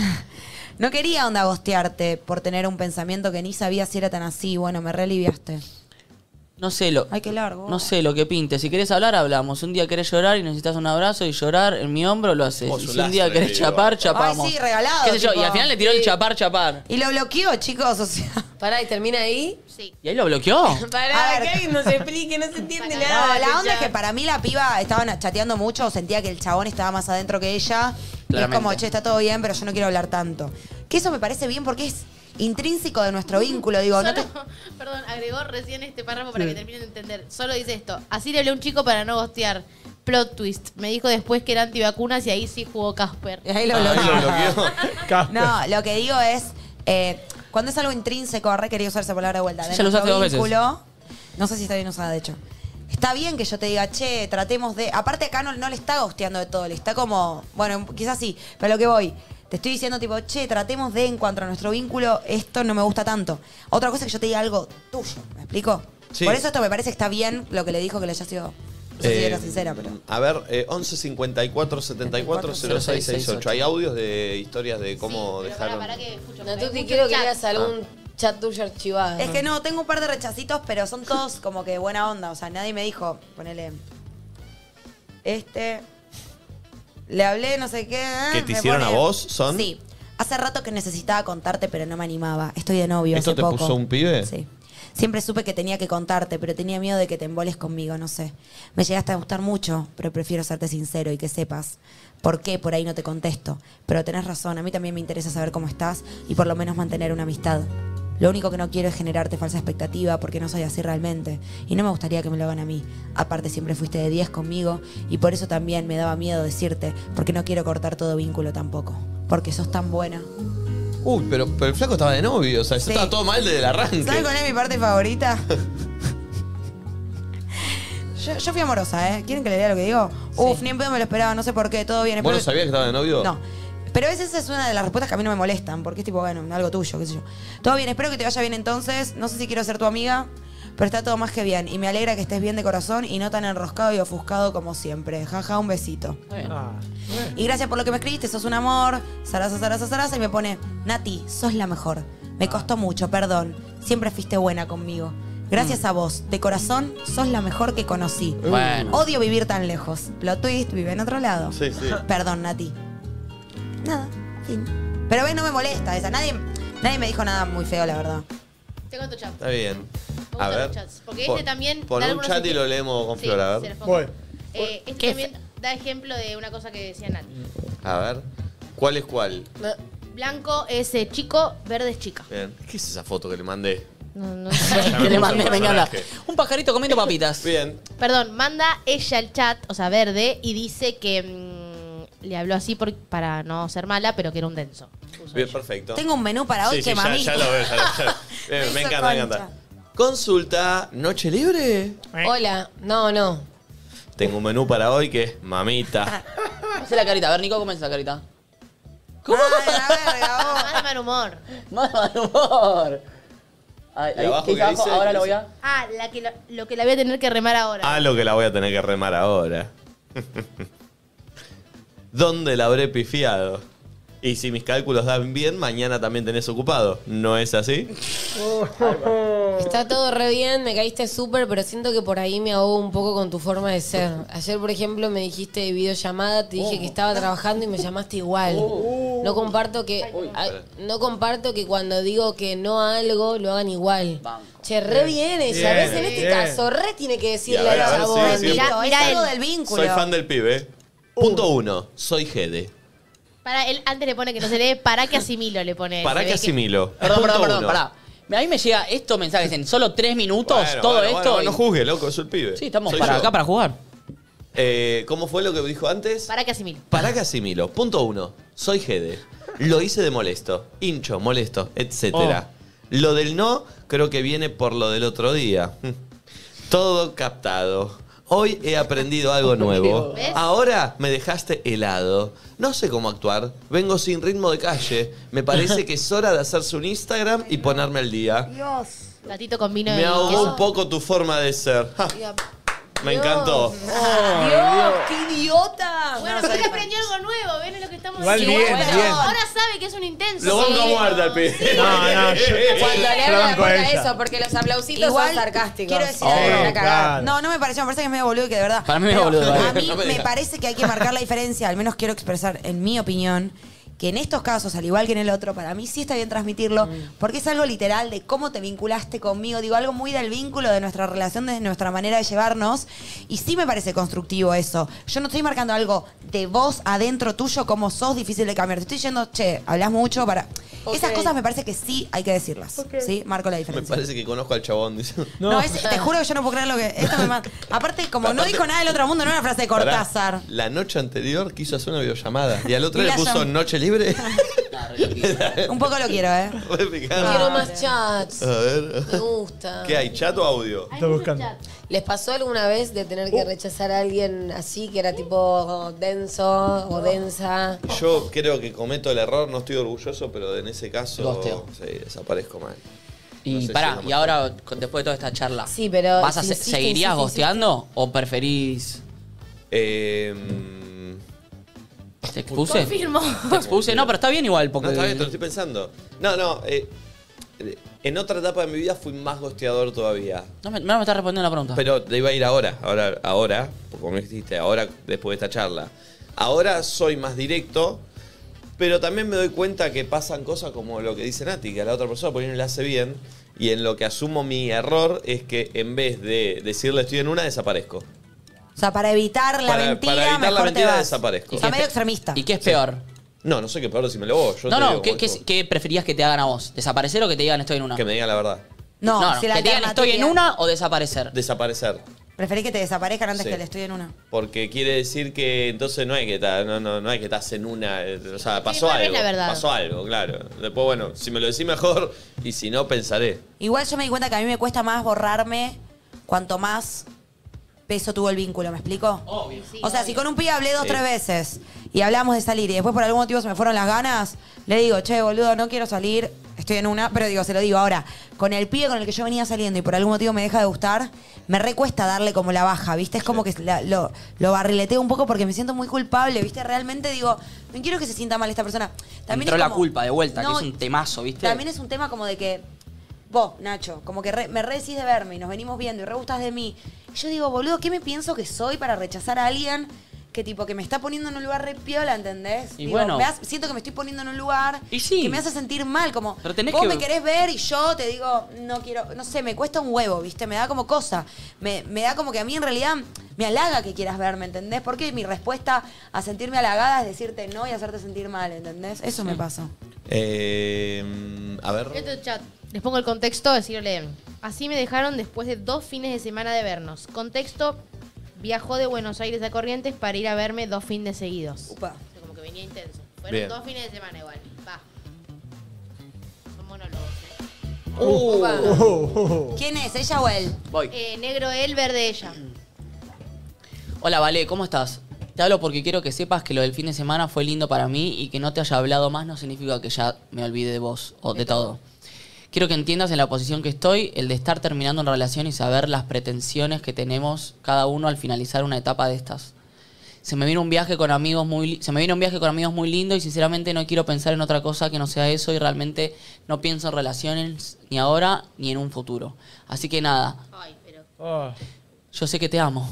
No quería onda gostearte por tener un pensamiento que ni sabía si era tan así. Bueno, me reliviaste. No sé lo. Ay, qué largo. No sé lo que pinte. Si querés hablar, hablamos. Un día querés llorar y necesitas un abrazo y llorar en mi hombro, lo haces. Y si un día querés chapar, chapamos. Ay, sí, regalado, ¿Qué sé yo? tipo. Y al final le tiró el chapar, chapar. Y lo bloqueó, chicos, o sea. Pará, y termina ahí. Sí. ¿Y ahí lo bloqueó? Pará, A ver. que alguien nos explique, no se entiende No, nada. la onda ya. es que para mí la piba estaban chateando mucho, sentía que el chabón estaba más adentro que ella. Y es Claramente. como, che, está todo bien, pero yo no quiero hablar tanto. Que eso me parece bien porque es intrínseco de nuestro vínculo. Digo, no te. Solo- perdón, agregó recién este párrafo para que terminen de entender. Solo dice esto. Así le hablé a un chico para no gostear. Plot twist. Me dijo después que era antivacunas y ahí sí jugó Casper. Y ahí lo bloqueó. No, lo que digo es, eh, cuando es algo intrínseco, re quería usar esa palabra de vuelta, de Ya lo usaste nuestro dos veces. vínculo, no sé si está bien usada, de hecho. Está bien que yo te diga, che, tratemos de... Aparte acá no, no le está gosteando de todo, le está como... Bueno, quizás sí, pero a lo que voy. Te estoy diciendo tipo, che, tratemos de, en cuanto a nuestro vínculo, esto no me gusta tanto. Otra cosa es que yo te diga algo tuyo, ¿me explico? Sí. Por eso esto me parece que está bien lo que le dijo que le haya sido... No sé si Eh, era sincera, pero... A ver, eh, 11 54 74 0668. Hay audios de historias de cómo Pero dejaron. pará, pará que escucho. No, tú te quiero que leas algún chat tuyo archivado. Es que no, tengo un par de rechacitos, pero son todos como que buena onda. O sea, nadie me dijo, ponele. Este. Le hablé, no sé qué. ¿eh? ¿Que te me hicieron a vos, son? Sí. Hace rato que necesitaba contarte, pero no me animaba. Estoy de novio. ¿Esto hace te poco. puso un pibe? Sí. Siempre supe que tenía que contarte, pero tenía miedo de que te emboles conmigo, no sé. Me llegaste a gustar mucho, pero prefiero serte sincero y que sepas por qué por ahí no te contesto. Pero tenés razón, a mí también me interesa saber cómo estás y por lo menos mantener una amistad. Lo único que no quiero es generarte falsa expectativa porque no soy así realmente. Y no me gustaría que me lo hagan a mí. Aparte, siempre fuiste de 10 conmigo y por eso también me daba miedo decirte, porque no quiero cortar todo vínculo tampoco. Porque sos tan buena. Uy, pero, pero el flaco estaba de novio, o sea, Sí. estaba todo mal desde el arranque. ¿Sabes cuál es mi parte favorita? yo, yo fui amorosa, ¿eh? ¿Quieren que le lea lo que digo? Uf, ni en pedo me lo esperaba, no sé por qué, todo bien. ¿Vos no sabías que estaba de novio? No. Pero a veces esa es una de las respuestas que a mí no me molestan, porque es tipo, bueno, algo tuyo, qué sé yo. Todo bien, espero que te vaya bien entonces. No sé si quiero ser tu amiga, pero está todo más que bien. Y me alegra que estés bien de corazón y no tan enroscado y ofuscado como siempre. Jaja, un besito. Ah, Y gracias por lo que me escribiste, sos un amor. Zaraza, zaraza, zaraza. Y me pone, Nati, sos la mejor. Me costó mucho, perdón. Siempre fuiste buena conmigo. Gracias a vos, de corazón, sos la mejor que conocí. Bueno. Odio vivir tan lejos. Plot twist, vive en otro lado. Sí, sí. Perdón, Nati. Nada, fin. Pero ves, no me molesta esa. Nadie, nadie me dijo nada muy feo, la verdad. Te cuento chat. Está bien. Me A gustan ver. los chats, porque Pon- este también Pon da un algunos chat y ejemplos. lo leemos con Sí, Flor, a se ver. los pongo. Voy. Eh, este ¿Qué también da ejemplo de una cosa que decía Nati. A ver. ¿Cuál es cuál? Blanco es eh, chico, verde es chica. Bien. ¿Qué es esa foto que le mandé? No, no que le mandé, me encanta. personaje. Un pajarito comiendo papitas. Bien. Perdón, manda ella el chat, o sea, verde, y dice que mm, le habló así por- para no ser mala, pero que era un denso. Bien, perfecto. Tengo un menú para hoy Sí, que sí, ya, mami. ya lo veo, ya lo. Bien, me hizo encanta, me encanta. Consulta, ¿noche libre? Hola, no, no. Tengo un menú para hoy que es mamita. Hacé la carita. A ver, Nico, ¿cómo es esa carita? ¿Cómo? La. Más de mal humor. Más mal humor. Ay, ¿Y ahí, abajo ¿qué dice qué abajo? dice? Ahora ¿Qué lo voy a... Ah, la que lo, lo que la voy a tener que remar ahora. Ah, lo que la voy a tener que remar ahora. ¿Dónde la habré pifiado? Y si mis cálculos dan bien, mañana también tenés ocupado. ¿No es así? Está todo re bien, me caíste súper, pero siento que por ahí me ahogo un poco con tu forma de ser. Ayer, por ejemplo, me dijiste de videollamada, te dije que estaba trabajando y me llamaste igual. No comparto que a- no comparto que cuando digo que no a algo lo hagan igual. Che, re bien ella, Bien, ¿ves? En este bien. caso, re tiene que a decirle ver, a ver, sí. Mirá, Es algo él. del vínculo. Soy fan del pibe. Punto uno. Soy Gede. Para él antes le pone que no se lee, para que asimilo le pone. ¿Para Se qué ve que- asimilo? Perdón, Punto perdón, perdón, uno. pará. A mí me llega estos mensajes en solo tres minutos, Bueno, todo bueno, esto. bueno, y- no juzgue, loco, soy el pibe. Sí, estamos Soy para yo. acá para jugar. Eh, ¿Cómo fue lo que dijo antes? Para que asimilo. ¿Para qué asimilo? Punto uno. Soy Gede. Lo hice de molesto, hincho, molesto, etcétera. Lo del no creo que viene por lo del otro día. Todo captado. Hoy he aprendido algo nuevo. ¿Ves? Ahora me dejaste helado. No sé cómo actuar. Vengo sin ritmo de calle. Me parece que es hora de hacerse un Instagram y ponerme al día. Dios. Gatito con vino Me ahogó queso. un poco tu forma de ser. Ja, me encantó. Dios, qué idiota. Bueno, pero él aprendió algo nuevo, ¿ven lo que estamos Igual diciendo? bien, Bueno, bien. Ahora sabe que es un intenso. Lo banco a muerte al pibe. No, no, yo, Cuando le abro la ella. eso, porque los aplausitos Igual, son sarcásticos. quiero decir Oh, algo. cagada. claro. No, no me pareció, me parece que es medio boludo y que de verdad. Para mí es Pero boludo, vale. A mí No me me digas. parece que hay que marcar la diferencia, al menos quiero expresar en mi opinión, que en estos casos, al igual que en el otro, para mí sí está bien transmitirlo, porque es algo literal de cómo te vinculaste conmigo, digo, algo muy del vínculo de nuestra relación, de nuestra manera de llevarnos, y sí me parece constructivo eso. Yo no estoy marcando algo de vos adentro tuyo, como sos difícil de cambiar. Te estoy diciendo, che, hablas mucho para... Esas cosas me parece que sí hay que decirlas, ¿sí? Marco la Me diferencia. parece que conozco al chabón. dice. No, es- te juro que yo no puedo creer lo que. Esto me mata. Aparte, como no dijo nada del otro mundo, no era una frase de Pará, Cortázar. La noche anterior quiso hacer una videollamada y al otro Y le puso llam- noche libre. Un poco lo quiero, ¿eh? Quiero más chats. A ver. Me gusta. ¿Qué hay? ¿Chat o audio? Estoy buscando. ¿Les pasó alguna vez de tener que rechazar a alguien así, que era tipo denso o densa? Yo creo que cometo el error, no estoy orgulloso, pero en ese caso Gosteo. sí, desaparezco mal. Y No sé si pará, y ahora, con- después de toda esta charla, Sí, pero ¿vas a si se- insiste, ¿seguirías insiste, gosteando o preferís... Eh, ¿Te expuse? Confirmo. ¿Te expuse? No, pero está bien igual, porque... no, está bien, te lo estoy pensando. No, no. eh, en otra etapa de mi vida fui más gosteador todavía. No me, no me estás respondiendo la pregunta. Pero te iba a ir ahora, ahora, ahora, como me dijiste, ahora después de esta charla. Ahora soy más directo, pero también me doy cuenta que pasan cosas como lo que dice Nati, que a la otra persona por ahí no le hace bien, y en lo que asumo mi error es que en vez de decirle estoy en una, desaparezco. O sea, para evitar la Para- mentira, para evitar la mejor mentira, te vas. desaparezco. O sea, ¿Y qué medio es- extremista. ¿Y qué es peor? No, no sé qué peor decímelo vos. Yo no, te no, digo ¿qué, preferías que te hagan a vos? ¿Desaparecer o que te digan estoy en una? Que me digan la verdad. No, no, no, si la que te digan estoy en alternativa- una o desaparecer. Desaparecer. Preferí que te desaparezcan antes Sí. que le estoy en una. Porque quiere decir que entonces no hay que estar, no, no, no hay que estás en una. eh, O sea, pasó algo. la verdad. Pasó algo, claro. Después, bueno, si me lo decís mejor y si no, pensaré. Igual yo me di cuenta que a mí me cuesta más borrarme cuanto más peso tuvo el vínculo, ¿me explico? Obvio. o sea, si con un pibe hablé dos, Sí. tres veces y hablamos de salir y después por algún motivo se me fueron las ganas, le digo, che, boludo, no quiero salir, estoy en una, pero digo, se lo digo ahora, con el pibe con el que yo venía saliendo y por algún motivo me deja de gustar, me recuesta darle como la baja, ¿viste? Es como que la- lo, lo barrileteo un poco porque me siento muy culpable, ¿viste? Realmente digo, no quiero que se sienta mal esta persona. También Entró es la como- culpa de vuelta, No, que es un temazo, ¿viste? también es un tema como de que vos, Nacho, como que re- me re de verme y nos venimos viendo y re gustás de mí. Y yo digo, boludo, ¿qué me pienso que soy para rechazar a alguien que tipo que me está poniendo en un lugar re piola, ¿entendés? Y Digo, bueno. me hace- siento que me estoy poniendo en un lugar Y sí. que me hace sentir mal, como Pero tenés vos que- me querés ver y yo te digo, no quiero, no sé, me cuesta un huevo, ¿viste? Me da como cosa. Me, me da como que a mí en realidad me halaga que quieras verme, ¿entendés? Porque mi respuesta a sentirme halagada es decirte no y hacerte sentir mal, ¿entendés? Eso me pasa. Eh, a ver. Este chat. Les pongo el contexto, así lo leen. Así me dejaron después de dos fines de semana de vernos. Contexto, viajó de Buenos Aires a Corrientes para ir a verme dos fines seguidos. Upa. O sea, como que venía intenso. Fueron Bien. dos fines de semana igual. Va. Son monólogos. ¿eh? Oh, ¿Quién es? ¿Ella o él? Voy. Eh, negro él, verde ella. Hola, Vale, ¿cómo estás? Te hablo porque quiero que sepas que lo del fin de semana fue lindo para mí y que no te haya hablado más no significa que ya me olvide de vos o de todo. Quiero que entiendas en la posición que estoy el de estar terminando una relación y saber las pretensiones que tenemos cada uno al finalizar una etapa de estas. Se me viene un viaje con amigos muy se me viene un viaje con amigos muy lindo y sinceramente no quiero pensar en otra cosa que no sea eso y realmente no pienso en relaciones ni ahora ni en un futuro. Así que nada, Ay, pero. oh. yo sé que te amo.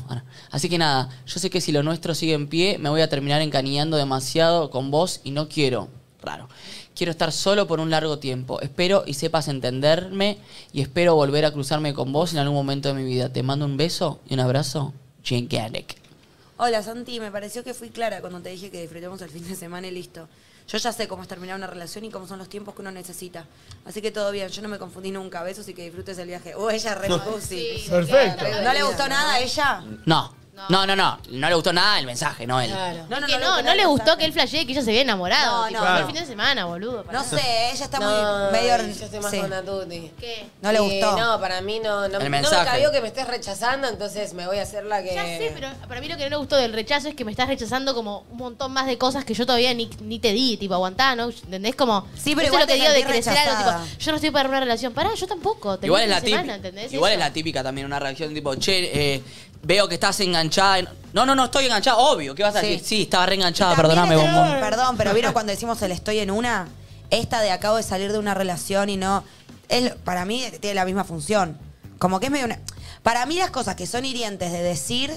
Así que nada, yo sé que si lo nuestro sigue en pie, me voy a terminar encariñando demasiado con vos y no quiero. Raro. Quiero estar solo por un largo tiempo. Espero y sepas entenderme y espero volver a cruzarme con vos en algún momento de mi vida. Te mando un beso y un abrazo. Jane Ganek. Hola Santi, me pareció que fui clara cuando te dije que disfrutemos el fin de semana y listo. Yo ya sé cómo es terminar una relación y cómo son los tiempos que uno necesita. Así que todo bien, yo no me confundí nunca. Besos y que disfrutes el viaje. Oh, ella re pussy. Perfecto. ¿No le gustó nada a ella? No. No, No, no, no. No le gustó nada el mensaje, no él. No, no, no, no, le gustó que él flashee que ella se había enamorado. No, tipo, no. fue el Claro. fin de semana, boludo. para No sé, ella está No, muy medio. yo estoy más sí. con Natuti. ¿Qué? No le Eh, gustó. no, para mí no, no, El no me cabió que me estés rechazando, entonces me voy a hacer la que... Ya sé, pero para mí lo que no le gustó del rechazo es que me estás rechazando como un montón más de cosas que yo todavía ni, ni te di, tipo, aguantá, ¿no? ¿Entendés? Como, Sí, pero eso igual es lo que te digo de crecer algo, tipo, yo no estoy para una relación. Pará, yo tampoco. Igual es la típica. ¿entendés? Igual es la típica también, una reacción tipo, che, eh, veo que estás enganchada. en- No, no, no estoy enganchada, obvio. ¿Qué vas a Sí. decir? Sí, estaba reenganchada, También perdóname, este- bombón. Perdón, pero ¿vieron cuando decimos el estoy en una? Esta de acabo de salir de una relación y no. Es, para mí tiene la misma función. Como que es medio una. Para mí las cosas que son hirientes de decir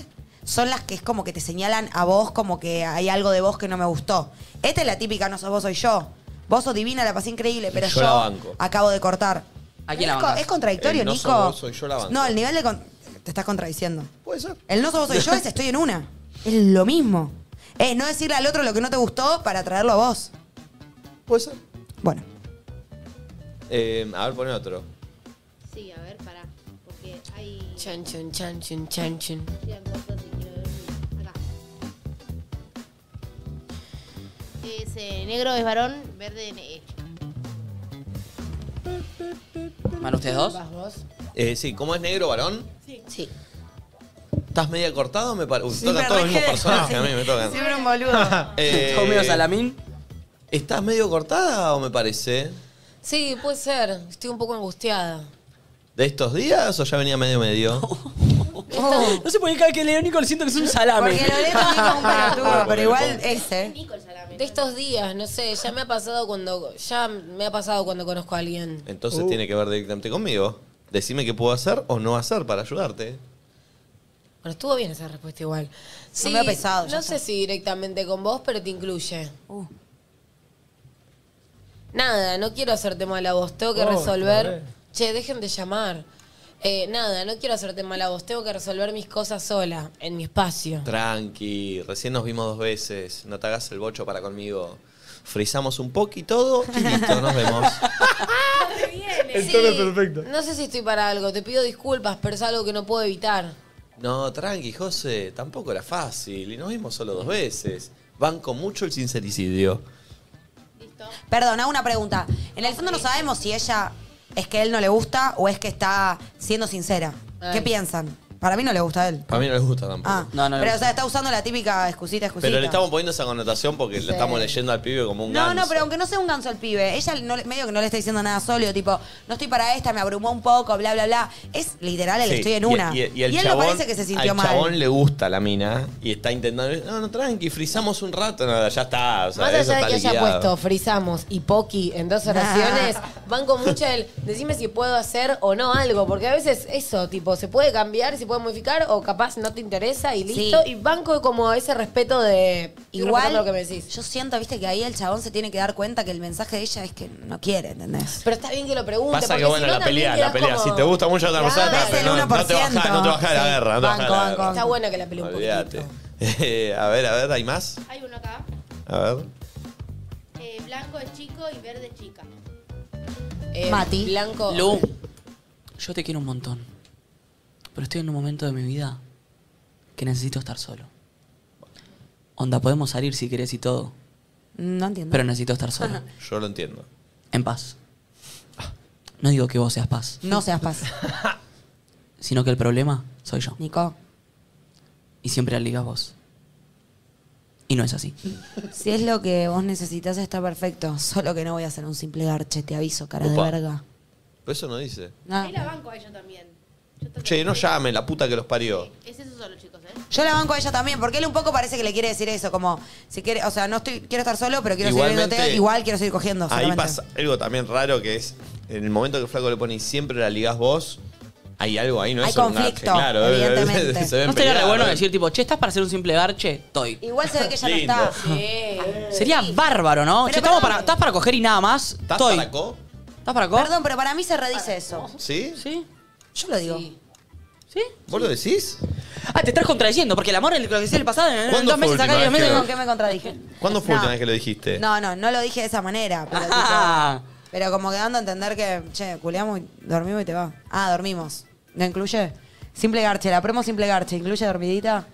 son las que es como que te señalan a vos como que hay algo de vos que no me gustó. Esta es la típica, no sos vos, soy yo. Vos sos divina, la pasé increíble, pero yo yo, la banco. acabo de cortar. ¿A quién es, la co- bancás? es contradictorio, El no Nico. sos vos, soy yo, la banco. No, el nivel de. con- Te estás contradiciendo. Puede ser. El no sos vos, soy yo es estoy en una. Es lo mismo. Es no decirle al otro lo que no te gustó para traerlo a vos. Puede ser. Bueno. Eh, a ver, pone otro. Sí, a ver, pará. Porque hay. Chan, chan, chan, quiero ver. Acá. Es eh, negro es varón, verde es. ¿Van ustedes dos? ¿Vas vos? Eh, sí, ¿cómo es negro, varón? Sí. ¿Estás media cortado? Me parece. Sí, tocan me todos los mismos personajes, a mí me tocan. Siempre un boludo. Eh, ¿Todo medio salamín? ¿Estás medio cortada o me parece? Sí, puede ser. Estoy un poco angustiada. ¿De estos días o ya venía medio medio? No sé por qué cada que leo Nico siento que es un salame. Porque lo como un pelotudo, pero igual ese. De estos días, no sé, ya me ha pasado cuando ya me ha pasado cuando conozco a alguien. Entonces Uh. tiene que ver directamente conmigo. Decime qué puedo hacer o no hacer para ayudarte. Bueno, estuvo bien esa respuesta igual. Sí, me ha pesado, ya No sé si directamente con vos, pero te incluye. Uh. Nada, no quiero hacerte mal a vos, tengo que Oh, resolver. Che, dejen de llamar. Eh, nada, no quiero hacerte mal a vos, tengo que resolver mis cosas sola, en mi espacio. Tranqui, recién nos vimos dos veces. No te hagas el bocho para conmigo. Frizamos un poco y todo y listo, nos vemos. Sí, perfecto. No sé si estoy para algo, te pido disculpas, pero es algo que no puedo evitar. No, tranqui, José, tampoco era fácil. Y nos vimos solo dos veces. Banco mucho el sincericidio. Perdón, hago una pregunta. En el fondo no sabemos si ella es que a él no le gusta o es que está siendo sincera. ¿Qué piensan? Para mí no le gusta a él. A mí no les gusta tampoco. Ah, No, no le pero o gusta. sea, está usando la típica excusita, excusita. Pero le estamos poniendo esa connotación porque le estamos leyendo al pibe como un No, no, ganso. pero aunque no sea un ganso el pibe, ella no, le- medio que no le está diciendo nada sólido, tipo, no estoy para esta, me abrumó un poco, bla, bla, bla. Es literal el Sí, estoy en y- una. Y, y el él chabón, no parece que se sintió al mal. chabón le gusta la mina y está intentando. No, no, tranqui, frizamos un rato. No, ya está. O sea, Más eso allá de está que haya liquidado. puesto frizamos y poki en dos oraciones, van con mucho el decime si puedo hacer o no algo, porque a veces eso, tipo, se puede cambiar, se puede modificar o capaz no te interesa y listo. Sí. Y banco como ese respeto de Igual, lo que me decís. yo siento, viste, que ahí el chabón se tiene que dar cuenta que el mensaje de ella es que no quiere, ¿entendés? Pero está bien que lo pregunte. Pasa que bueno, si no la pelea, la pelea. como- Si te gusta mucho otra persona, Claro. no, no, no te bajás, no te bajás de la Sí. guerra, no te de la Banco, guerra. banco. Está buena que la pelee un Olvídate. poquito. Eh, a ver, a ver, ¿hay más? Hay uno acá. A ver. Eh, blanco es chico y verde es chica. Eh, Mati. Blanco. Lu, yo te quiero un montón. Pero estoy en un momento de mi vida que necesito estar solo. Onda, podemos salir si querés y todo. No entiendo. Pero necesito estar solo. Yo lo entiendo. En paz. No digo que vos seas paz, No seas paz. sino que el problema soy yo. Nico, Y siempre ligas vos. Y no es así. si es lo que vos necesitas está perfecto. Solo que no voy a hacer un simple garche, te aviso, cara de verga. Pero eso no dice. No. Ahí la banco a ella también. Che, no llame, la puta que los parió. Es eso solo, chicos, ¿eh? Yo la banco a ella también, porque él un poco parece que le quiere decir eso, como, si quiere, o sea, no estoy, quiero estar solo, pero quiero seguir Igualmente- viéndote, igual quiero seguir cogiendo. Ahí solamente. pasa algo también raro que es, en el momento que el flaco le pone y siempre la ligás vos, hay algo ahí, no Hay es solo un conflicto, claro. evidentemente. se ven ¿No estaría re pelear, bueno ¿eh? decir, tipo, che, ¿estás para hacer un simple garche? Estoy. Igual se ve que ella Lindo. no está. Sí. Sería bárbaro, ¿no? Pero che, estamos para, ¿estás para coger y nada más? ¿Estás Estoy. para co? ¿Estás para co? Perdón, pero para mí se redice eso. ¿Sí? ¿Sí? Yo lo digo. Sí. ¿Sí? ¿Vos lo decís? Ah, te estás contradiciendo, porque el amor es lo que decía el pasado. En ¿Cuándo dos meses fue acá y última dos vez meses. que ¿Con qué me contradije? ¿Cuándo fue la No. última vez que lo dijiste? No, no, no lo dije de esa manera, pero, Ah. tipo, pero como que dando a entender que, che, culeamos y dormimos y te va. Ah, dormimos. ¿No incluye? Simple garche, la promo simple garche, ¿incluye dormidita?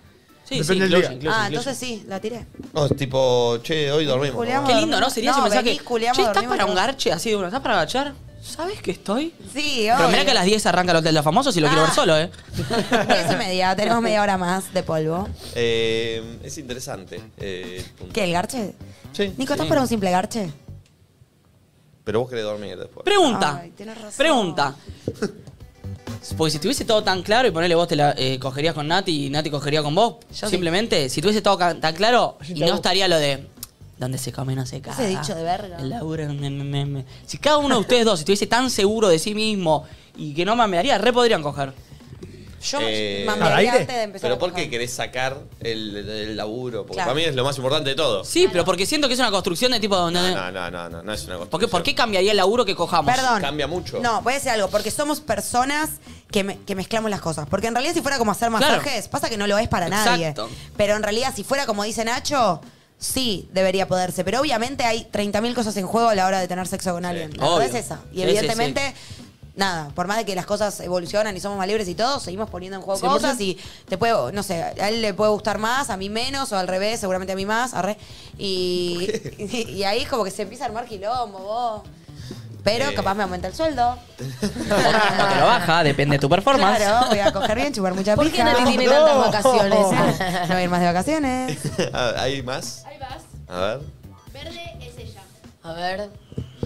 Sí, Depende sí, del incluye, día. incluye, ah, incluye. entonces sí, la tiré. No, es tipo, che, hoy dormimos. Qué lindo, ¿no? Sería ese No, mensaje. venís, culeamos, che, ¿estás dormimos para un todos. garche así de uno? ¿Estás para agachar? ¿Sabes que estoy? Sí, Pero mirá obvio. que a las 10 arranca el Hotel de los Famosos y lo quiero Ah. ver solo, ¿eh? Diez y media, tenemos media hora más de polvo. Eh, es interesante. eh, punto. ¿Qué, el garche? Sí. Nico, ¿estás Sí. para un simple garche? Pero vos querés dormir después. Pregunta. Ay, tenés razón. Pregunta. Porque si tuviese todo tan claro y ponerle vos te la eh, cogerías con Nati y Nati cogería con vos, Yo simplemente, si tuviese todo ca- tan claro y no estaría lo de donde se come no se caga. Ese dicho de verga. El laburo, me, me, me, me. Si cada uno de ustedes dos estuviese tan seguro de sí mismo y que no mamearía, re podrían coger. Yo Eh, mamearía antes de empezar Pero a ¿por coger. qué querés sacar el, el laburo? Porque Claro. para mí es lo más importante de todo. Sí, pero porque siento que es una construcción de tipo donde. No, no, no, no, no es una ¿Por, qué, construcción. ¿Por qué cambiaría el laburo que cojamos? Perdón. Cambia mucho. No, voy a decir algo, porque somos personas que, me- que mezclamos las cosas. Porque en realidad si fuera como hacer Claro. masajes, pasa que no lo es para nadie. Exacto. Pero en realidad si fuera como dice Nacho, sí debería poderse. Pero obviamente hay 30.000 cosas en juego a la hora de tener sexo con alguien. La verdad obvio. es esa. Y Sí, evidentemente... Nada, por más de que las cosas evolucionan y somos más libres y todo, seguimos poniendo en juego 100%. cosas y te puede, no sé, a él le puede gustar más, a mí menos, o al revés, seguramente a mí más, arre. Y, y, y ahí es como que se empieza a armar quilombo, vos. Pero Eh. capaz me aumenta el sueldo. O te lo baja, depende de tu performance. Claro, voy a coger bien, chupar mucha ¿Por qué pija. Nati tiene tantas vacaciones? No voy a ir más de vacaciones. ¿Hay más? A ver. Verde es ella. A ver.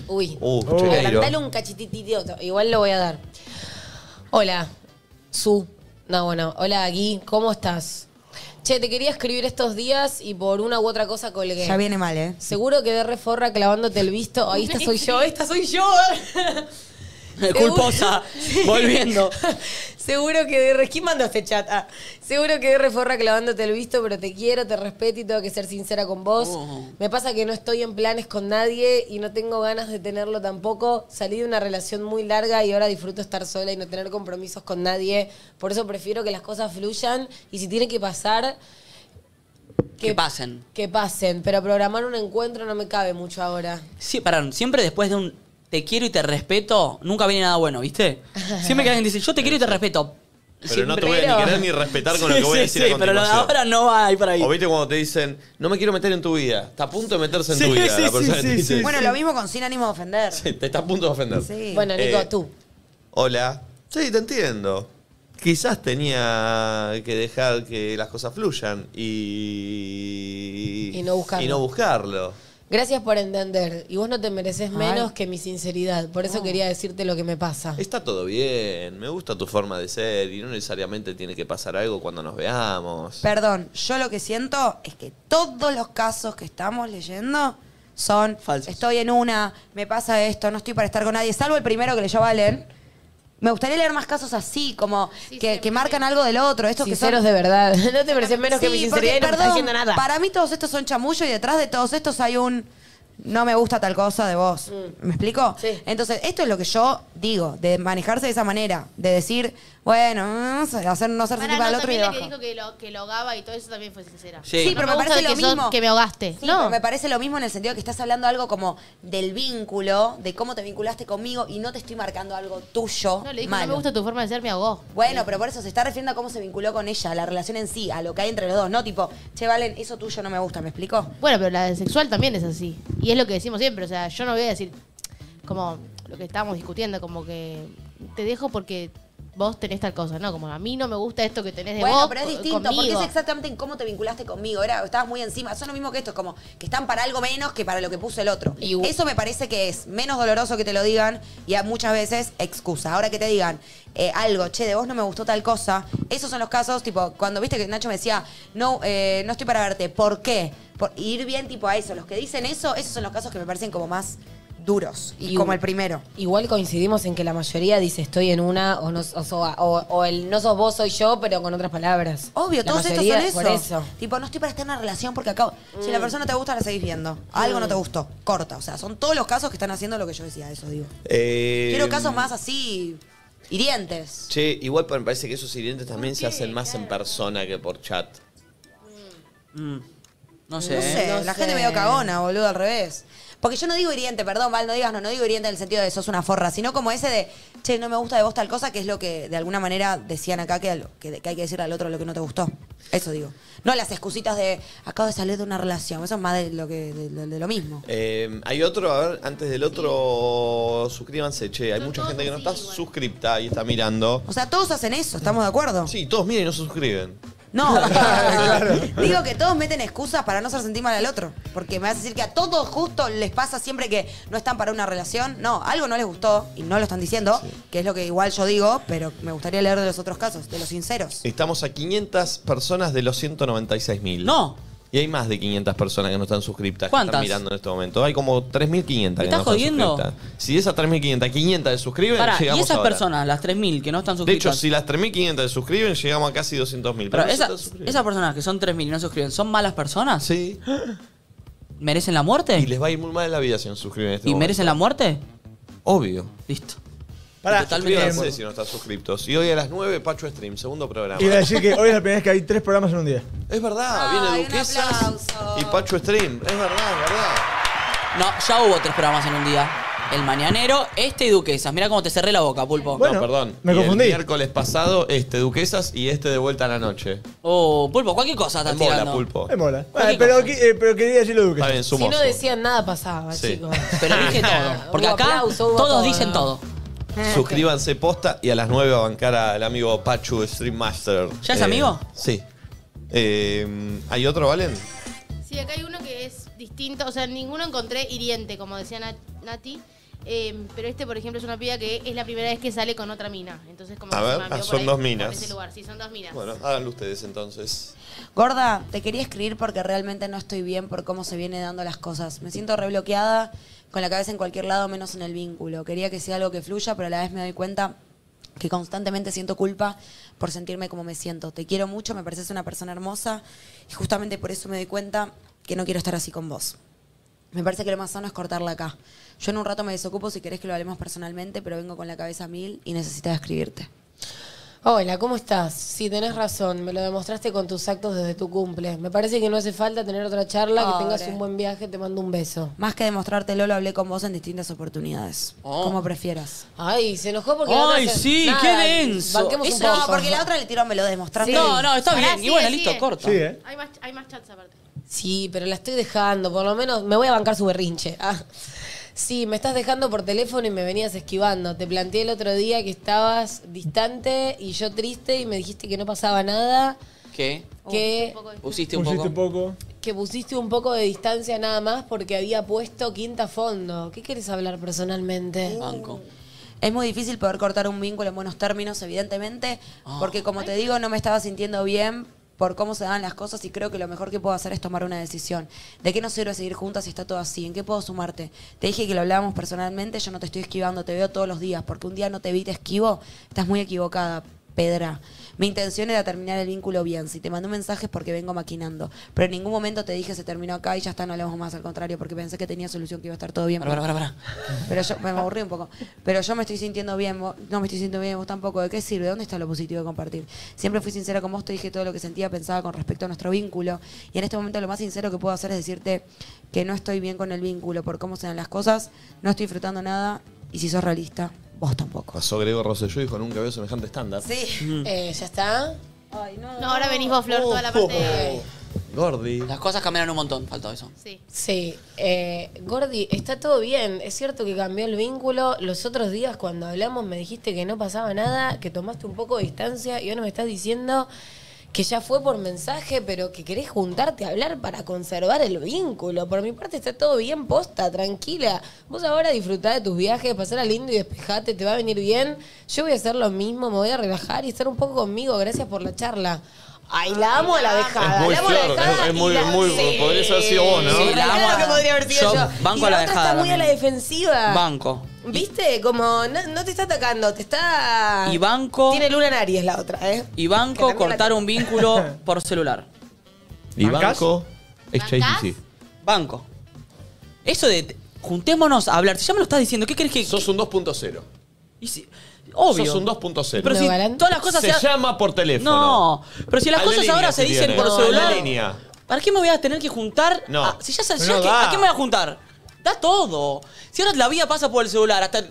Uy. Uh, Chequeiro. Adelantale un cachititito. Igual lo voy a dar. Hola. Su. No, bueno. Hola, Gui. ¿Cómo estás? Che, te quería escribir estos días y por una u otra cosa colgué. Ya viene mal, ¿eh? Seguro quedé reforra clavándote el visto. Ahí esta soy yo, esta soy yo. Culposa. Volviendo. Seguro que de ¿Quién mandó este chat? Ah, seguro que de reforra clavándote el visto, pero te quiero, te respeto y tengo que ser sincera con vos. Oh. Me pasa que no estoy en planes con nadie y no tengo ganas de tenerlo tampoco. Salí de una relación muy larga y ahora disfruto estar sola y no tener compromisos con nadie. Por eso prefiero que las cosas fluyan y si tiene que pasar, Que pasen. que pasen. Pero programar un encuentro no me cabe mucho ahora. Sí, pará, siempre después de un te quiero y te respeto, nunca viene nada bueno, ¿viste? Siempre que alguien dice yo te quiero y te respeto. Pero no te voy a ni querer ni respetar con lo que voy a decir sí, a pero lo de continuación. ahora no va ahí por ahí. O viste cuando te dicen, no me quiero meter en tu vida. Está a punto de meterse en Sí, tu vida. sí, la persona sí, que te sí, dice. Bueno, lo mismo con sin ánimo de ofender. Sí, te está a punto de ofender. Sí. Bueno, Nico, Eh, tú. Hola. Sí, te entiendo. Quizás tenía que dejar que las cosas fluyan y. Y no buscarlo. Y no buscarlo. Gracias por entender. Y vos no te mereces Ay. menos que mi sinceridad. Por eso quería decirte lo que me pasa. Está todo bien, me gusta tu forma de ser y no necesariamente tiene que pasar algo cuando nos veamos. Perdón, yo lo que siento es que todos los casos que estamos leyendo son Falsos. estoy en una, me pasa esto, no estoy para estar con nadie, salvo el primero que leyó Valen. Me gustaría leer más casos así, como que, que marcan algo del otro. Estos que Sinceros son... de verdad. No te mereces menos que mi porque, sinceridad y no me estás perdón, diciendo nada. Para mí todos estos son chamullo y detrás de todos estos hay un no me gusta tal cosa de vos. ¿Me explico? Mm. Sí. Entonces, esto es lo que yo digo, de manejarse de esa manera, de decir, bueno, mm, hacer no ser Pará, sensible al no, otro y también la que dijo que lo, que lo ahogaba y todo eso también fue sincera. Sí. Sí, pero No me gusta parece lo que sos- mismo. que me ahogaste. Sí, no. pero me parece lo mismo en el sentido que estás hablando algo como del vínculo, de cómo te vinculaste conmigo y no te estoy marcando algo tuyo. No, le dijo, malo. no me gusta tu forma de ser, me ahogó. Bueno, pero por eso se está refiriendo a cómo se vinculó con ella, a la relación en sí, a lo que hay entre los dos, no tipo, che, Valen, eso tuyo no me gusta, ¿me explico? Bueno, pero la de sexual también es así. Y es lo que decimos siempre. O sea, yo no voy a decir como lo que estábamos discutiendo, como que te dejo porque vos tenés tal cosa. No, como a mí no me gusta esto que tenés de Bueno, vos pero es distinto, porque es exactamente en cómo te vinculaste conmigo. Era, estabas muy encima. Eso es lo mismo que esto, es como que están para algo menos que para lo que puso el otro. Y- Eso me parece que es menos doloroso que te lo digan y muchas veces excusa. Ahora que te digan eh, algo, che, de vos no me gustó tal cosa, esos son los casos, tipo, cuando viste que Nacho me decía, no, eh, no estoy para verte, ¿por qué? Por ir bien tipo a eso. Los que dicen eso, esos son los casos que me parecen como más duros. Y, Y- como el primero. Igual coincidimos en que la mayoría dice estoy en una o no o, so- o- o el no sos vos, soy yo, pero con otras palabras. Obvio, La todos estos mayoría son eso. Por eso. Tipo, no estoy para estar en una relación porque acabo. Si la Mm. persona te gusta, la seguís viendo. Algo no te gustó. Corta. O sea, son todos los casos que están haciendo lo que yo decía, eso digo. Eh, Quiero casos más así. hirientes. Che, igual me parece que esos hirientes también se hacen más en persona que por chat. Mm, no sé. No sé, No la sé. gente medio cagona, boludo, al revés. Porque yo no digo hiriente, perdón, Val, no digas no, no digo hiriente en el sentido de sos una forra, sino como ese de, che, no me gusta de vos tal cosa, que es lo que de alguna manera decían acá que, al- que, que hay que decirle al otro lo que no te gustó. Eso digo. No las excusitas de, acabo de salir de una relación, eso es más de lo, que, de, de- de lo mismo. Eh, hay otro, a ver, antes del otro, suscríbanse, che. Hay mucha gente que no está suscripta y está mirando. O sea, todos hacen eso, ¿estamos de acuerdo? Sí, todos miren y no se suscriben. No, digo que todos meten excusas para no hacer sentir mal al otro. Porque me vas a decir que a todos justo les pasa siempre que no están para una relación. No, algo no les gustó y no lo están diciendo, que es lo que igual yo digo, pero me gustaría leer de los otros casos, de los sinceros. Estamos a 500 personas de los 196 mil. No. Y hay más de 500 personas que no están suscriptas. Que ¿Cuántas? están mirando en este momento. Hay como 3.500 que no estás están jodiendo? suscriptas. Si esas 3.500, 500 se suscriben, Pará, y llegamos esas ahora. personas, las 3.000 que no están De hecho, si las 3.500 se suscriben, llegamos a casi 200.000. pero no se esa- están suscribiendo. esas personas que son 3.000 y no se suscriben, ¿son malas personas? Sí. ¿Merecen la muerte? Y les va a ir muy mal en la vida si no se suscriben en este ¿Y momento. merecen la muerte? Obvio. Listo. Pará, Totalmente de eh, si no están suscriptos. Y hoy a las 9, Pacho Stream, segundo programa. Iba a decir que hoy es la primera vez que hay tres programas en un día. Es verdad, viene Duquesas y Pacho Stream. Es verdad, es verdad. No, ya hubo tres programas en un día. El Mañanero, este y Duquesas. Mira cómo te cerré la boca, Pulpo. no, perdón. me Y confundí. El miércoles pasado, este Duquesas y este de vuelta a la noche. Oh, Pulpo, cualquier cosa estás Me mola, tirando. Pulpo. Me mola. Bueno, pero, qui- eh, pero quería decirlo. Está bien, Si no decían nada pasaba, Sí. chicos. Pero dije todo. Porque Hubo acá aplauso, hubo todos todo. dicen todo. Suscríbanse posta y a las 9 a bancar al amigo Pachu Stream Master. ¿Ya es Eh, amigo? Sí. Eh, ¿Hay otro, Valen? Sí, acá hay uno que es distinto. O sea, ninguno encontré hiriente, como decía Nat- Nati. Eh, pero este, por ejemplo, es una piba que es la primera vez que sale con otra mina. Entonces, como A que ver, ah, son ahí, dos por minas. ese lugar. Sí, son dos minas. Bueno, háganlo ustedes entonces. Gorda, te quería escribir porque realmente no estoy bien por cómo se viene dando las cosas. Me siento rebloqueada, con la cabeza en cualquier lado menos en el vínculo. Quería que sea algo que fluya, pero a la vez me doy cuenta que constantemente siento culpa por sentirme como me siento. Te quiero mucho, me pareces una persona hermosa y justamente por eso me doy cuenta que no quiero estar así con vos. Me parece que lo más sano es cortarla acá. Yo en un rato me desocupo si querés que lo hablemos personalmente, pero vengo con la cabeza mil y necesito escribirte. Hola, ¿cómo estás? Sí, tenés razón, me lo demostraste con tus actos desde tu cumple. Me parece que no hace falta tener otra charla, que tengas un buen viaje, te mando un beso. Más que demostrártelo, lo hablé con vos en distintas oportunidades. Oh. Como prefieras. Ay, se enojó porque la otra Ay, se- sí, Nada, qué denso. banquemos un Eso- poco. No, porque la otra le tiró, me lo demostraste. No, no, está Pará, bien. Y sigue, bueno, sigue. listo, corta. Sí, ¿eh? Hay más, hay más chats aparte. Sí, pero la estoy dejando, por lo menos me voy a bancar su berrinche. Ah. Sí, me estás dejando por teléfono y me venías esquivando. Te planteé el otro día que estabas distante y yo triste y me dijiste que no pasaba nada, ¿Qué? que, Pusiste un Pusiste poco. un poco. que pusiste un poco de distancia nada más porque había puesto quinta a fondo. ¿Qué quieres hablar personalmente? Banco. Es muy difícil poder cortar un vínculo en buenos términos, evidentemente, Ah. porque como te digo, no me estaba sintiendo bien por cómo se dan las cosas y creo que lo mejor que puedo hacer es tomar una decisión. ¿De qué nos sirve seguir juntas si está todo así? ¿En qué puedo sumarte? Te dije que lo hablábamos personalmente, yo no te estoy esquivando, te veo todos los días, porque un día no te vi, te esquivo, estás muy equivocada, Pedra. Mi intención era terminar el vínculo bien. Si te mandé un mensaje es porque vengo maquinando. Pero en ningún momento te dije se terminó acá y ya está, no hablamos más. Al contrario, porque pensé que tenía solución, que iba a estar todo bien. Pero yo me aburrí un poco. Pero yo me estoy sintiendo bien, vos- no me estoy sintiendo bien, vos tampoco. ¿De qué sirve? ¿Dónde está lo positivo de compartir? Siempre fui sincera con vos, te dije todo lo que sentía, pensaba con respecto a nuestro vínculo. Y en este momento lo más sincero que puedo hacer es decirte que no estoy bien con el vínculo por cómo se dan las cosas, no estoy disfrutando nada y si sos realista, vos tampoco. Pasó Grego Rosselló y dijo nunca veo semejante estándar. Sí. Eh, ¿Ya está? No, ahora venís vos, Flor, toda la parte. Gordi. Las cosas cambiaron un montón, faltó eso. Sí. Sí, eh, Gordi, está todo bien. Es cierto que cambió el vínculo. Los otros días cuando hablamos me dijiste que no pasaba nada, que tomaste un poco de distancia y ahora me estás diciendo que ya fue por mensaje, pero que querés juntarte a hablar para conservar el vínculo. Por mi parte está todo bien, posta, tranquila. Vos ahora disfrutá de tus viajes, pasarla lindo y despejate, te va a venir bien. Yo voy a hacer lo mismo, me voy a relajar y estar un poco conmigo. Gracias por la charla. Ay, la amo a la dejada. Es muy la amo a la flor, dejada es- es y muy- la- muy- podrías haber sido vos, ¿no? Sí, la amo. Claro que podría haber sido Yo yo. banco y a la otra dejada está muy a también. la defensiva. Banco. ¿Viste? Como no, no te está atacando, te está... Y banco. Tiene luna en Aries la otra, ¿eh? Y banco también la- cortar un vínculo por celular. Y ¿Bancás? Banco es ¿Bancás? JTC. Banco. Eso de juntémonos a hablar, si ya me lo estás diciendo, ¿qué crees que.? Sos un 2.0. Y si- obvio. Sos un 2.0. Pero si todas las cosas se ha- llama por teléfono. No, pero si las de cosas línea ahora se si dicen tiene. por No, celular. de línea. ¿Para qué me voy a tener que juntar? No. a- si ya sabes, No da. ¿a qué me voy a juntar? Da todo. Si ahora la vida pasa por el celular, hasta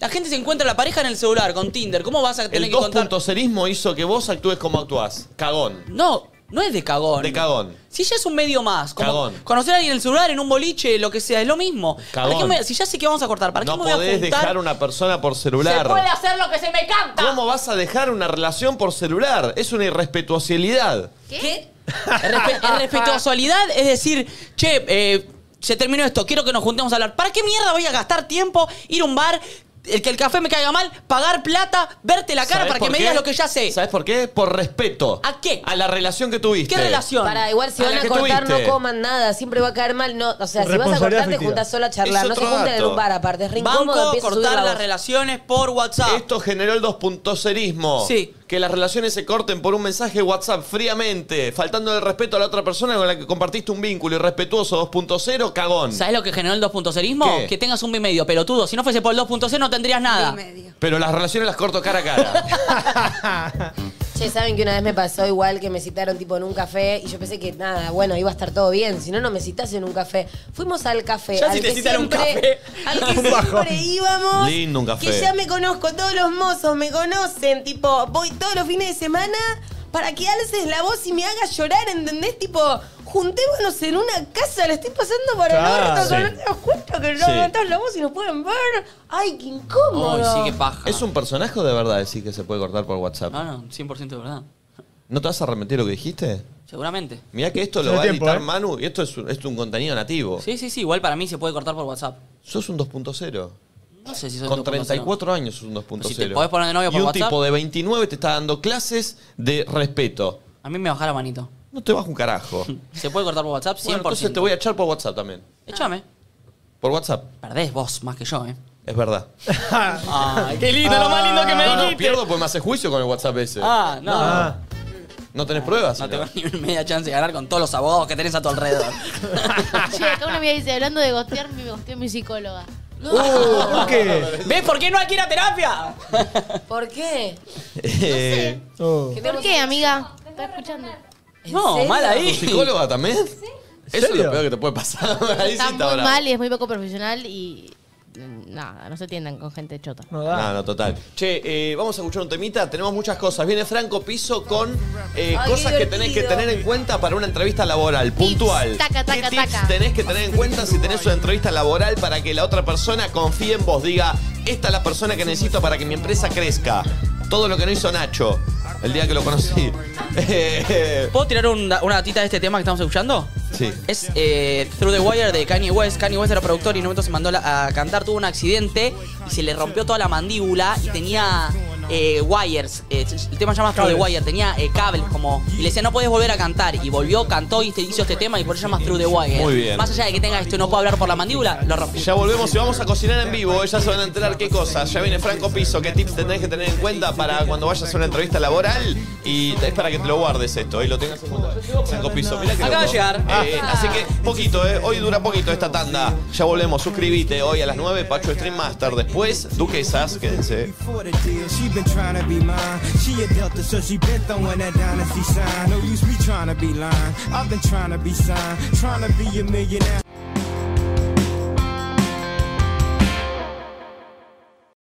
la gente se encuentra la pareja en el celular con Tinder, ¿cómo vas a tener El que contar? 2.0 hizo que vos actúes como actuás. Cagón. No, no es de cagón. De cagón. Si ya es un medio más, como Cagón. conocer a alguien en el celular, en un boliche, lo que sea, es lo mismo. ¿Para Cagón. qué me- si ya sé que vamos a cortar, ¿para No qué me voy a podés juntar? dejar una persona por celular. Se puede hacer lo que se me canta. ¿Cómo vas a dejar una relación por celular? Es una irrespetuosidad. ¿Qué? Respe- es respetuosidad, es decir, che, eh, se terminó esto, quiero que nos juntemos a hablar. ¿Para qué mierda voy a gastar tiempo, ir a un bar, el que el café me caiga mal, pagar plata, verte la cara ¿Sabés para que por me qué? digas lo que ya sé? ¿Sabes por qué? Por respeto. ¿A qué? A la relación que tuviste. ¿Qué relación? Para, igual si A van la a que cortar tuviste. no coman nada, siempre va a caer mal. No, o sea, si vas a Responsabilidad cortar te afectiva. juntas solo a charlar, Es no se otro junten en dato. un bar aparte, es re incómodo, Banco, empieza a subir cortar la las voz. relaciones por WhatsApp. Esto generó el 2.0ismo. Sí. Que las relaciones se corten por un mensaje WhatsApp fríamente, faltando el respeto a la otra persona con la que compartiste un vínculo irrespetuoso 2.0, cagón. ¿Sabes lo que generó el 2.0ismo? ¿Qué? Que tengas un bimedio, pelotudo. Si no fuese por el 2.0 no tendrías nada. Pero las relaciones las corto cara a cara. Che, ¿saben que una vez me pasó igual que me citaron tipo en un café y yo pensé que nada, bueno, iba a estar todo bien, si no, no me citas en un café. Fuimos al café, Ya al si te que citan en un siempre, café. al que siempre íbamos. Lindo un café. Que ya me conozco, todos los mozos me conocen, tipo, voy todos los fines de semana para que alces la voz y me hagas llorar, ¿entendés? Tipo, juntémonos en una casa, la estoy pasando por Claro. el orto, Sí. ¿no te das cuenta que no Sí. la voz y nos pueden ver? ¡Ay, qué incómodo! paja. ¿Es un personaje o de verdad decir que se puede cortar por WhatsApp? No, no, 100% de verdad. ¿No te vas a arrepentir lo que dijiste? Seguramente. Mirá que esto lo Tiene va a tiempo, editar ¿eh? Manu y esto es, un- es un contenido nativo. Sí, sí, sí. Igual para mí se puede cortar por WhatsApp. Sos un 2.0. No sé si soy Con 2.0. 34 años sos un 2.0. Si te podés poner de novio y por un WhatsApp. tipo de 29 te está dando clases de respeto. A mí me baja la manito. No te baja un carajo. ¿Se puede cortar por WhatsApp? 100%. Bueno, entonces te voy a echar por WhatsApp también. Échame. Por WhatsApp. Perdés vos más que yo, ¿eh? Es verdad. Ay, qué lindo, lo más lindo que me No, no, dijiste. pierdo porque me hace juicio con el WhatsApp ese. Ah, no. Ah. ¿No tenés pruebas? No tengo ni media chance de ganar con todos los abogados que tenés a tu alrededor. Che, acá una amiga dice, hablando de gostear, me gosteó mi psicóloga. ¿Por qué? ¿Ves por qué no hay que ir a terapia? ¿Por qué? Eh, Oh. ¿Por qué, amiga? ¿Estás escuchando? No, serio? mal ahí. ¿Tu psicóloga también? Eso es lo peor que te puede pasar. Ahí sí Está muy bravo. mal y es muy poco profesional y... mm, Nada, no se tiendan con gente chota. No da. No, no, total. Che, eh, vamos a escuchar un temita. Tenemos muchas cosas. Viene Franco Piso con eh, Ay, cosas que tenés que tener en cuenta para una entrevista laboral, puntual. Taca, taca, ¿Qué tips tenés que tener en cuenta si tenés una entrevista laboral para que la otra persona confíe en vos? Diga, esta es la persona que necesito para que mi empresa crezca. Todo lo que no hizo Nacho el día que lo conocí. ¿Puedo tirar un- una datita de este tema que estamos escuchando? sí. Es eh, Through the Wire de Kanye West. Kanye West era productor y en un momento se mandó a cantar, tuvo un accidente y se le rompió toda la mandíbula y tenía eh, wires. eh, el tema se llama Through the. Wire, tenía eh, cables como. Y le decía, no puedes volver a cantar. Y volvió, cantó y te hizo este tema y por eso se llama Through the Wire. Muy bien. Más allá de que tenga esto y no puedo hablar por la mandíbula, lo rompió. Ya volvemos y vamos a cocinar en vivo. Ya se van a enterar qué cosas. Ya viene Franco Piso. ¿Qué tips tenés que tener en cuenta para cuando vayas a una entrevista laboral? Y es para que te lo guardes esto y lo tengas en cuenta. Franco Piso, mirá que Acaba de llegar. Eh, así que poquito, eh. Hoy dura poquito esta tanda. Ya volvemos. Suscríbete hoy a las 9, Pacho Stream Master. Después, Duquesas. Quédense. Been trying to be mine. She a Delta, so she been throwing that dynasty sign. No use me trying to be lying. I've been trying to be signed, trying to be a millionaire.